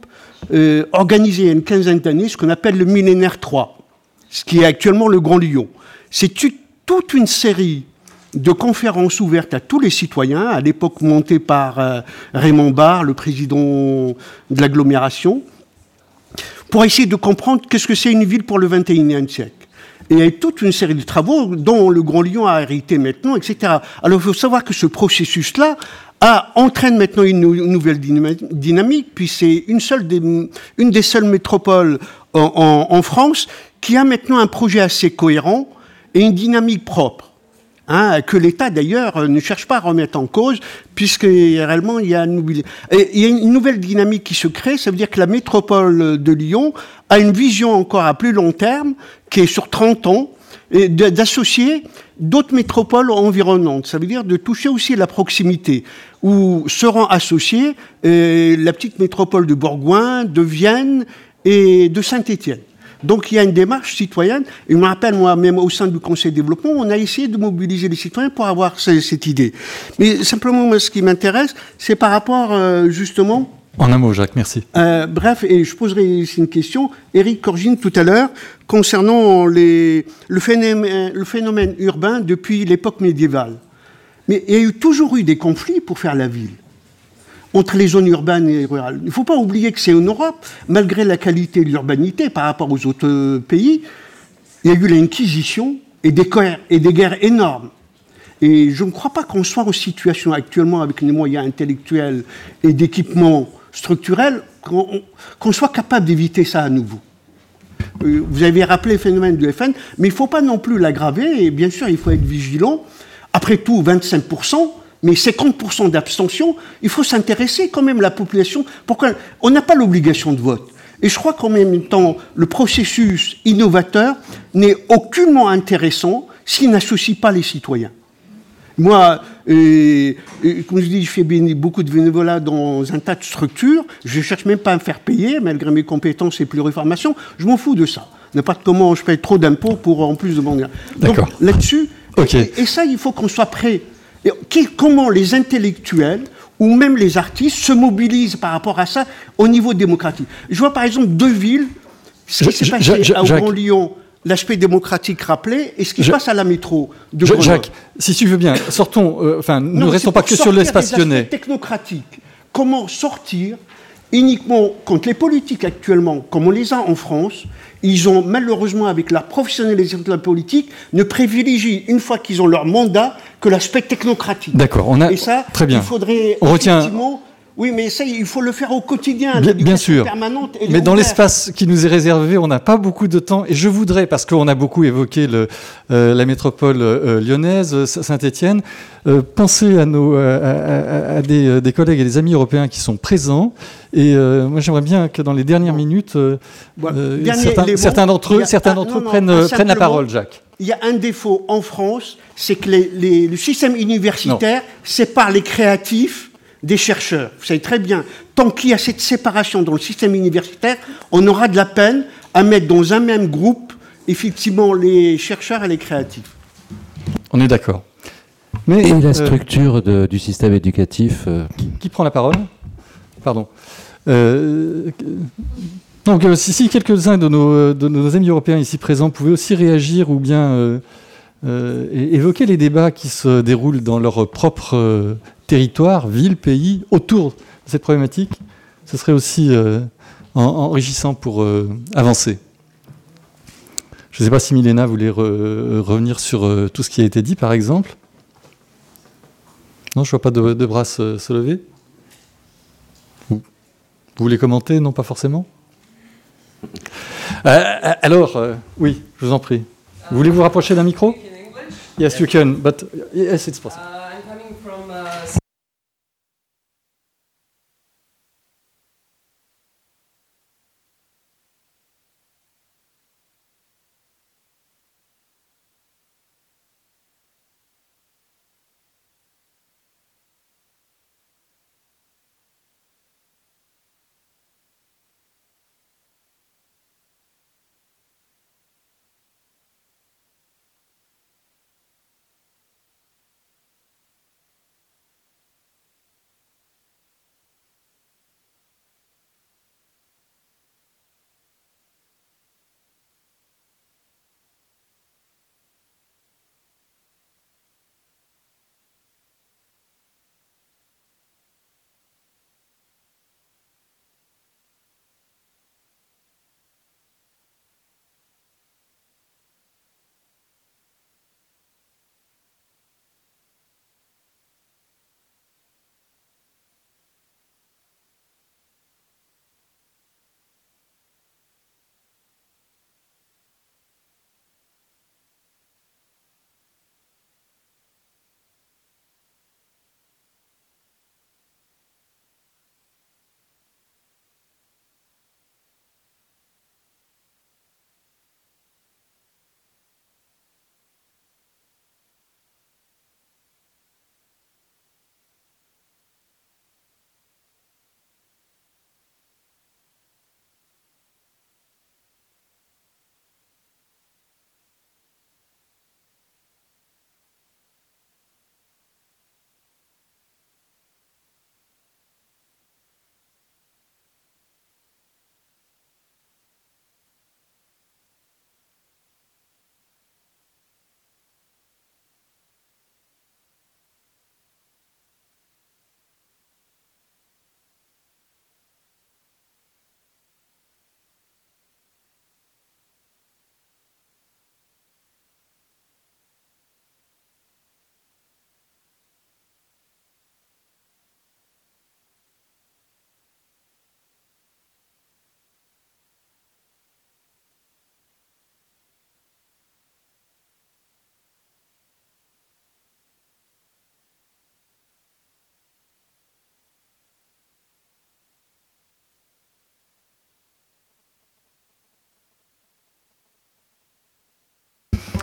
euh, organisé il y a une quinzaine d'années ce qu'on appelle le millénaire 3, ce qui est actuellement le Grand Lyon. C'est toute une série de conférences ouvertes à tous les citoyens, à l'époque montée par euh, Raymond Barre, le président de l'agglomération, pour essayer de comprendre qu'est-ce que c'est une ville pour le 21e siècle. Et il y a toute une série de travaux dont le Grand Lyon a hérité maintenant, etc. Alors il faut savoir que ce processus-là entraîne maintenant une, nouvelle dynamique, puis c'est une, des, seules métropoles en France qui a maintenant un projet assez cohérent et une dynamique propre. Hein, que l'État d'ailleurs euh, ne cherche pas à remettre en cause, puisque réellement il y, a une, nouvelle dynamique qui se crée, ça veut dire que la métropole de Lyon a une vision encore à plus long terme, qui est sur 30 ans, d'associer d'autres métropoles environnantes. Ça veut dire de toucher aussi la proximité, où seront associées euh, la petite métropole de Bourgoin, de Vienne et de Saint-Étienne. Donc il y a une démarche citoyenne. Et je me rappelle, moi, même au sein du Conseil de développement, on a essayé de mobiliser les citoyens pour avoir cette idée. Mais simplement, moi, ce qui m'intéresse, c'est par rapport, euh, justement... En un mot, Jacques, merci. Euh, bref, et je poserai ici une question. Éric Corgine, tout à l'heure, concernant les, le, phénomène, le phénomène urbain depuis l'époque médiévale. Mais il y a eu, toujours eu des conflits pour faire la ville entre les zones urbaines et rurales. Il ne faut pas oublier que c'est en Europe, malgré la qualité de l'urbanité par rapport aux autres pays, il y a eu l'Inquisition et des, guerres, et des guerres énormes. Et je ne crois pas qu'on soit en situation actuellement, avec les moyens intellectuels et d'équipements structurels, qu'on soit capable d'éviter ça à nouveau. Euh, vous avez rappelé le phénomène du FN, mais il ne faut pas non plus l'aggraver, et bien sûr, il faut être vigilant. Après tout, 25%, mais 50% d'abstention, il faut s'intéresser quand même à la population. Pourquoi On n'a pas l'obligation de vote. Et je crois qu'en même temps, le processus innovateur n'est aucunement intéressant s'il n'associe pas les citoyens. Moi, Et, et comme je dis, je fais beaucoup de bénévolat dans un tas de structures. Je cherche même pas à me faire payer, malgré mes compétences et pluriformations. Je m'en fous de ça. N'importe comment je paye trop d'impôts pour en plus demander. Donc D'accord. là-dessus, Ok. et, et ça, il faut qu'on soit prêt. Et qui- comment les intellectuels ou même les artistes se mobilisent par rapport à ça au niveau démocratique. Je vois par exemple deux villes, ce qui Je- s'est je- passé je- à Jacques. Grand Lyon, l'aspect démocratique rappelé, et ce qui se Je- passe à la métro de Grenoble. Jacques, si tu veux bien, sortons, euh, enfin, Non, ne restons pas que sur l'espace lyonnais. technocratiques. Comment sortir uniquement quand les politiques actuellement, comme on les a en France, ils ont malheureusement, avec la professionnalisation de la politique, ne privilégient, une fois qu'ils ont leur mandat, que l'aspect technocratique. D'accord, on a Et ça, très bien. il faudrait On retient- effectivement- Oui, mais ça, il faut le faire au quotidien. Bien, bien sûr. Permanente, Mais dans l'espace qui nous est réservé, on n'a pas beaucoup de temps. Et je voudrais, parce qu'on a beaucoup évoqué le, euh, la métropole euh, lyonnaise, euh, Saint-Étienne, euh, penser à, nos, à, à- à des, des collègues et des amis européens qui sont présents. Et moi, j'aimerais bien que dans les dernières minutes, Dernier certains, d'entre eux, a certains un- d'entre non, eux non, prennent, la parole, Jacques. Il y a un défaut en France, c'est que les- les- le système universitaire sépare les créatifs des chercheurs. Vous savez très bien, tant qu'il y a cette séparation dans le système universitaire, on aura de la peine à mettre dans un même groupe, effectivement, les chercheurs et les créatifs. On est d'accord. Mais, Et la euh, structure de- du système éducatif euh, Qui prend la parole? Pardon. Euh, donc, si, si quelques-uns de nos, de nos amis européens ici présents pouvaient aussi réagir ou bien euh, euh, évoquer les débats qui se déroulent dans leur propre euh, territoire, ville, pays, autour de cette problématique, ce serait aussi euh, en- enrichissant pour euh, avancer. Je ne sais pas si Milena voulait re- revenir sur euh, tout ce qui a été dit, par exemple. Non, je vois pas de, de bras se, se lever. Vous, vous voulez commenter? Non, pas forcément Euh, euh, Alors, euh, oui, je vous en prie. Vous voulez vous rapprocher d'un micro? Yes, you can, but yes, it's possible.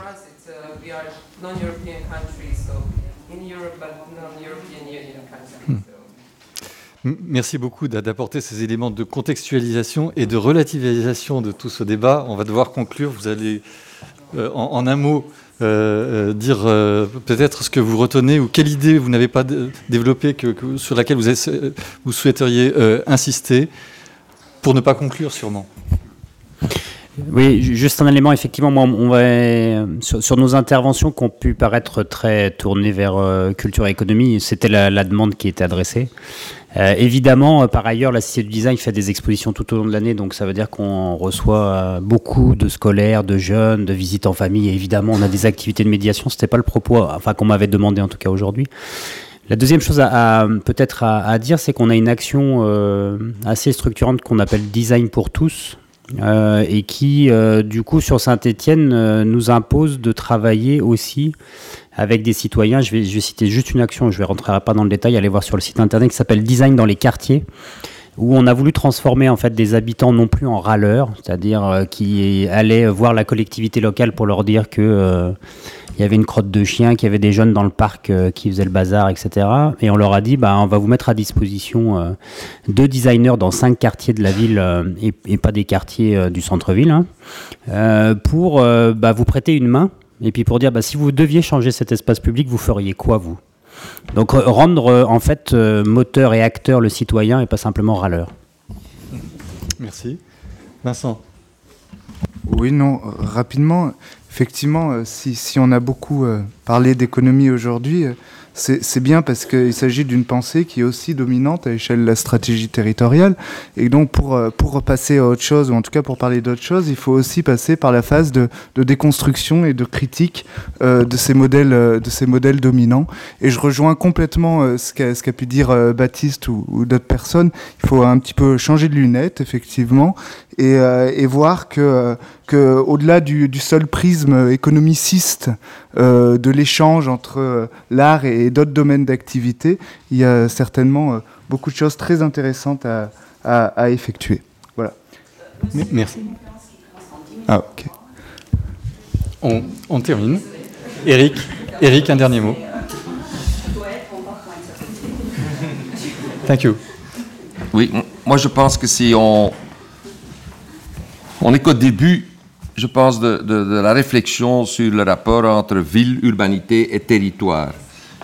Us, it's uh, we are non-European country, so in Europe but non-European Union countries. Hmm. M- Merci beaucoup d'a- d'apporter ces éléments de contextualisation et de relativisation de tout ce débat. On va devoir conclure. Vous allez, euh, en, en un mot, euh, euh, dire euh, peut-être ce que vous retenez ou quelle idée vous n'avez pas dé- développée que, que- sur laquelle vous, souhaiteriez insister pour ne pas conclure sûrement. Oui, ju- juste un élément, effectivement, moi, on va, sur, nos interventions qui ont pu paraître très tournées vers euh, culture et économie, c'était la, demande qui était adressée. Euh, évidemment, euh, par ailleurs, la Cité du Design fait des expositions tout au long de l'année, donc ça veut dire qu'on reçoit beaucoup de scolaires, de jeunes, de visites en famille, évidemment, on a des activités de médiation, c'était pas le propos, enfin, qu'on m'avait demandé en tout cas aujourd'hui. La deuxième chose à, peut-être à, dire, c'est qu'on a une action assez structurante qu'on appelle Design pour tous, euh, et qui, euh, du coup, sur Saint-Étienne, euh, nous impose de travailler aussi avec des citoyens. Je vais, je vais citer juste une action, je ne rentrerai pas dans le détail, allez voir sur le site internet qui s'appelle Design dans les quartiers où on a voulu transformer en fait des habitants non plus en râleurs, c'est-à-dire qui allaient voir la collectivité locale pour leur dire que il y avait une crotte de chien, qu'il y avait des jeunes dans le parc euh, qui faisaient le bazar, etc. Et on leur a dit, bah, on va vous mettre à disposition euh, deux designers dans cinq quartiers de la ville euh, et, et pas des quartiers euh, du centre-ville, hein, euh, pour euh, bah, vous prêter une main et puis pour dire, bah, si vous deviez changer cet espace public, vous feriez quoi vous? Donc euh, rendre euh, en fait euh, moteur et acteur le citoyen et pas simplement râleur. Merci. Vincent. Oui, non, rapidement, effectivement, euh, si, on a beaucoup euh, parlé d'économie aujourd'hui, euh, c'est bien parce qu'il s'agit d'une pensée qui est aussi dominante à l'échelle de la stratégie territoriale. Et donc, pour, pour repasser à autre chose, ou en tout cas pour parler d'autre chose, il faut aussi passer par la phase de, déconstruction et de critique de, ces modèles, dominants. Et je rejoins complètement ce qu'a pu dire Baptiste ou, d'autres personnes. Il faut un petit peu changer de lunettes, effectivement, et, voir que, que au-delà du, du seul prisme économiciste euh, de l'échange entre euh, l'art et, d'autres domaines d'activité, il y a certainement euh, beaucoup de choses très intéressantes à, à, à effectuer. Voilà. Merci. Ah, ok. On, on termine. Eric, Eric, un dernier mot. Thank you. Oui, moi je pense que si on, on est qu'au début, je pense, de, de- de la réflexion sur le rapport entre ville, urbanité et territoire.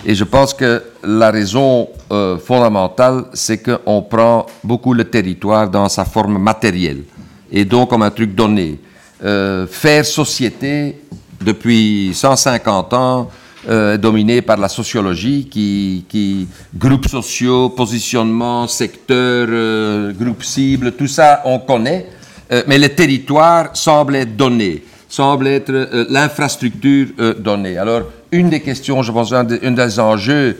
Et je pense que la raison euh, fondamentale, c'est qu'on prend beaucoup le territoire dans sa forme matérielle, et donc comme un truc donné. Euh, faire société depuis 150 ans euh, est dominé par la sociologie qui, qui groupes sociaux, positionnement, secteur, euh, groupe cible, tout ça on connaît, Euh, mais le territoire semble être donné, semble être euh, l'infrastructure euh, donnée. Alors une des questions, je pense, un, des- enjeux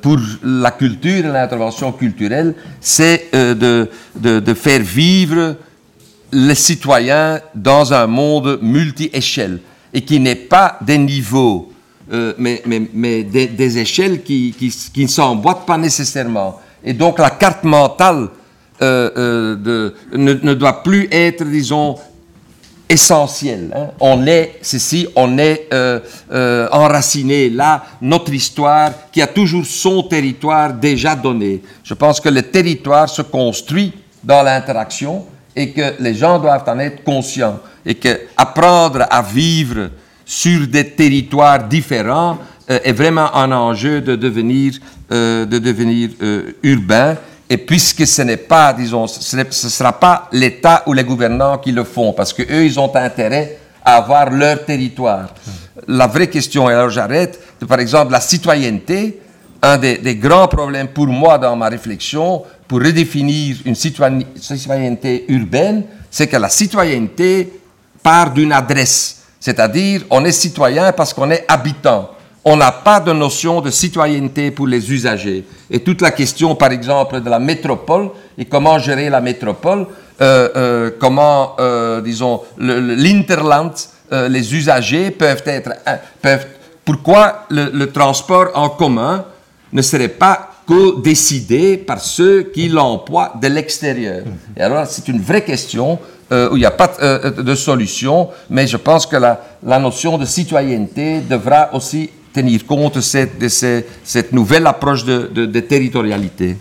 pour la culture et l'intervention culturelle, c'est de, de, faire vivre les citoyens dans un monde multi-échelle et qui n'est pas des niveaux, mais, mais, mais des, échelles qui, qui ne s'emboîtent pas nécessairement. Et donc la carte mentale euh, euh, ne, ne doit plus être, disons, essentielle. hein. On est ceci, on est euh, enraciné là, notre histoire qui a toujours son territoire déjà donné. Je pense que le territoire se construit dans l'interaction et que les gens doivent en être conscients et que apprendre à vivre sur des territoires différents est vraiment un enjeu de devenir, de devenir urbain. Et puisque ce n'est pas, disons, ce ne sera pas l'État ou les gouvernants qui le font, parce qu'eux, ils ont intérêt à avoir leur territoire. La vraie question, et alors j'arrête, par exemple la citoyenneté. Un des, des grands problèmes pour moi dans ma réflexion, pour redéfinir une citoyen- citoyenneté urbaine, c'est que la citoyenneté part d'une adresse. C'est-à-dire, on est citoyen parce qu'on est habitant. On n'a pas de notion de citoyenneté pour les usagers. Et toute la question, par exemple, de la métropole et comment gérer la métropole, euh, euh, comment, euh, disons, l'interland, les usagers peuvent être, peuvent, pourquoi le, transport en commun ne serait pas co-décidé par ceux qui l'emploient de l'extérieur? Et alors, c'est une vraie question où il n'y a pas de solution, mais je pense que la, la notion de citoyenneté devra aussi tenir compte de cette, de cette nouvelle approche de, territorialité.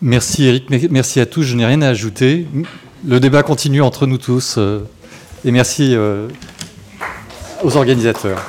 Merci Eric, mer- merci à tous, je n'ai rien à ajouter. Le débat continue entre nous tous euh, et merci euh, aux organisateurs.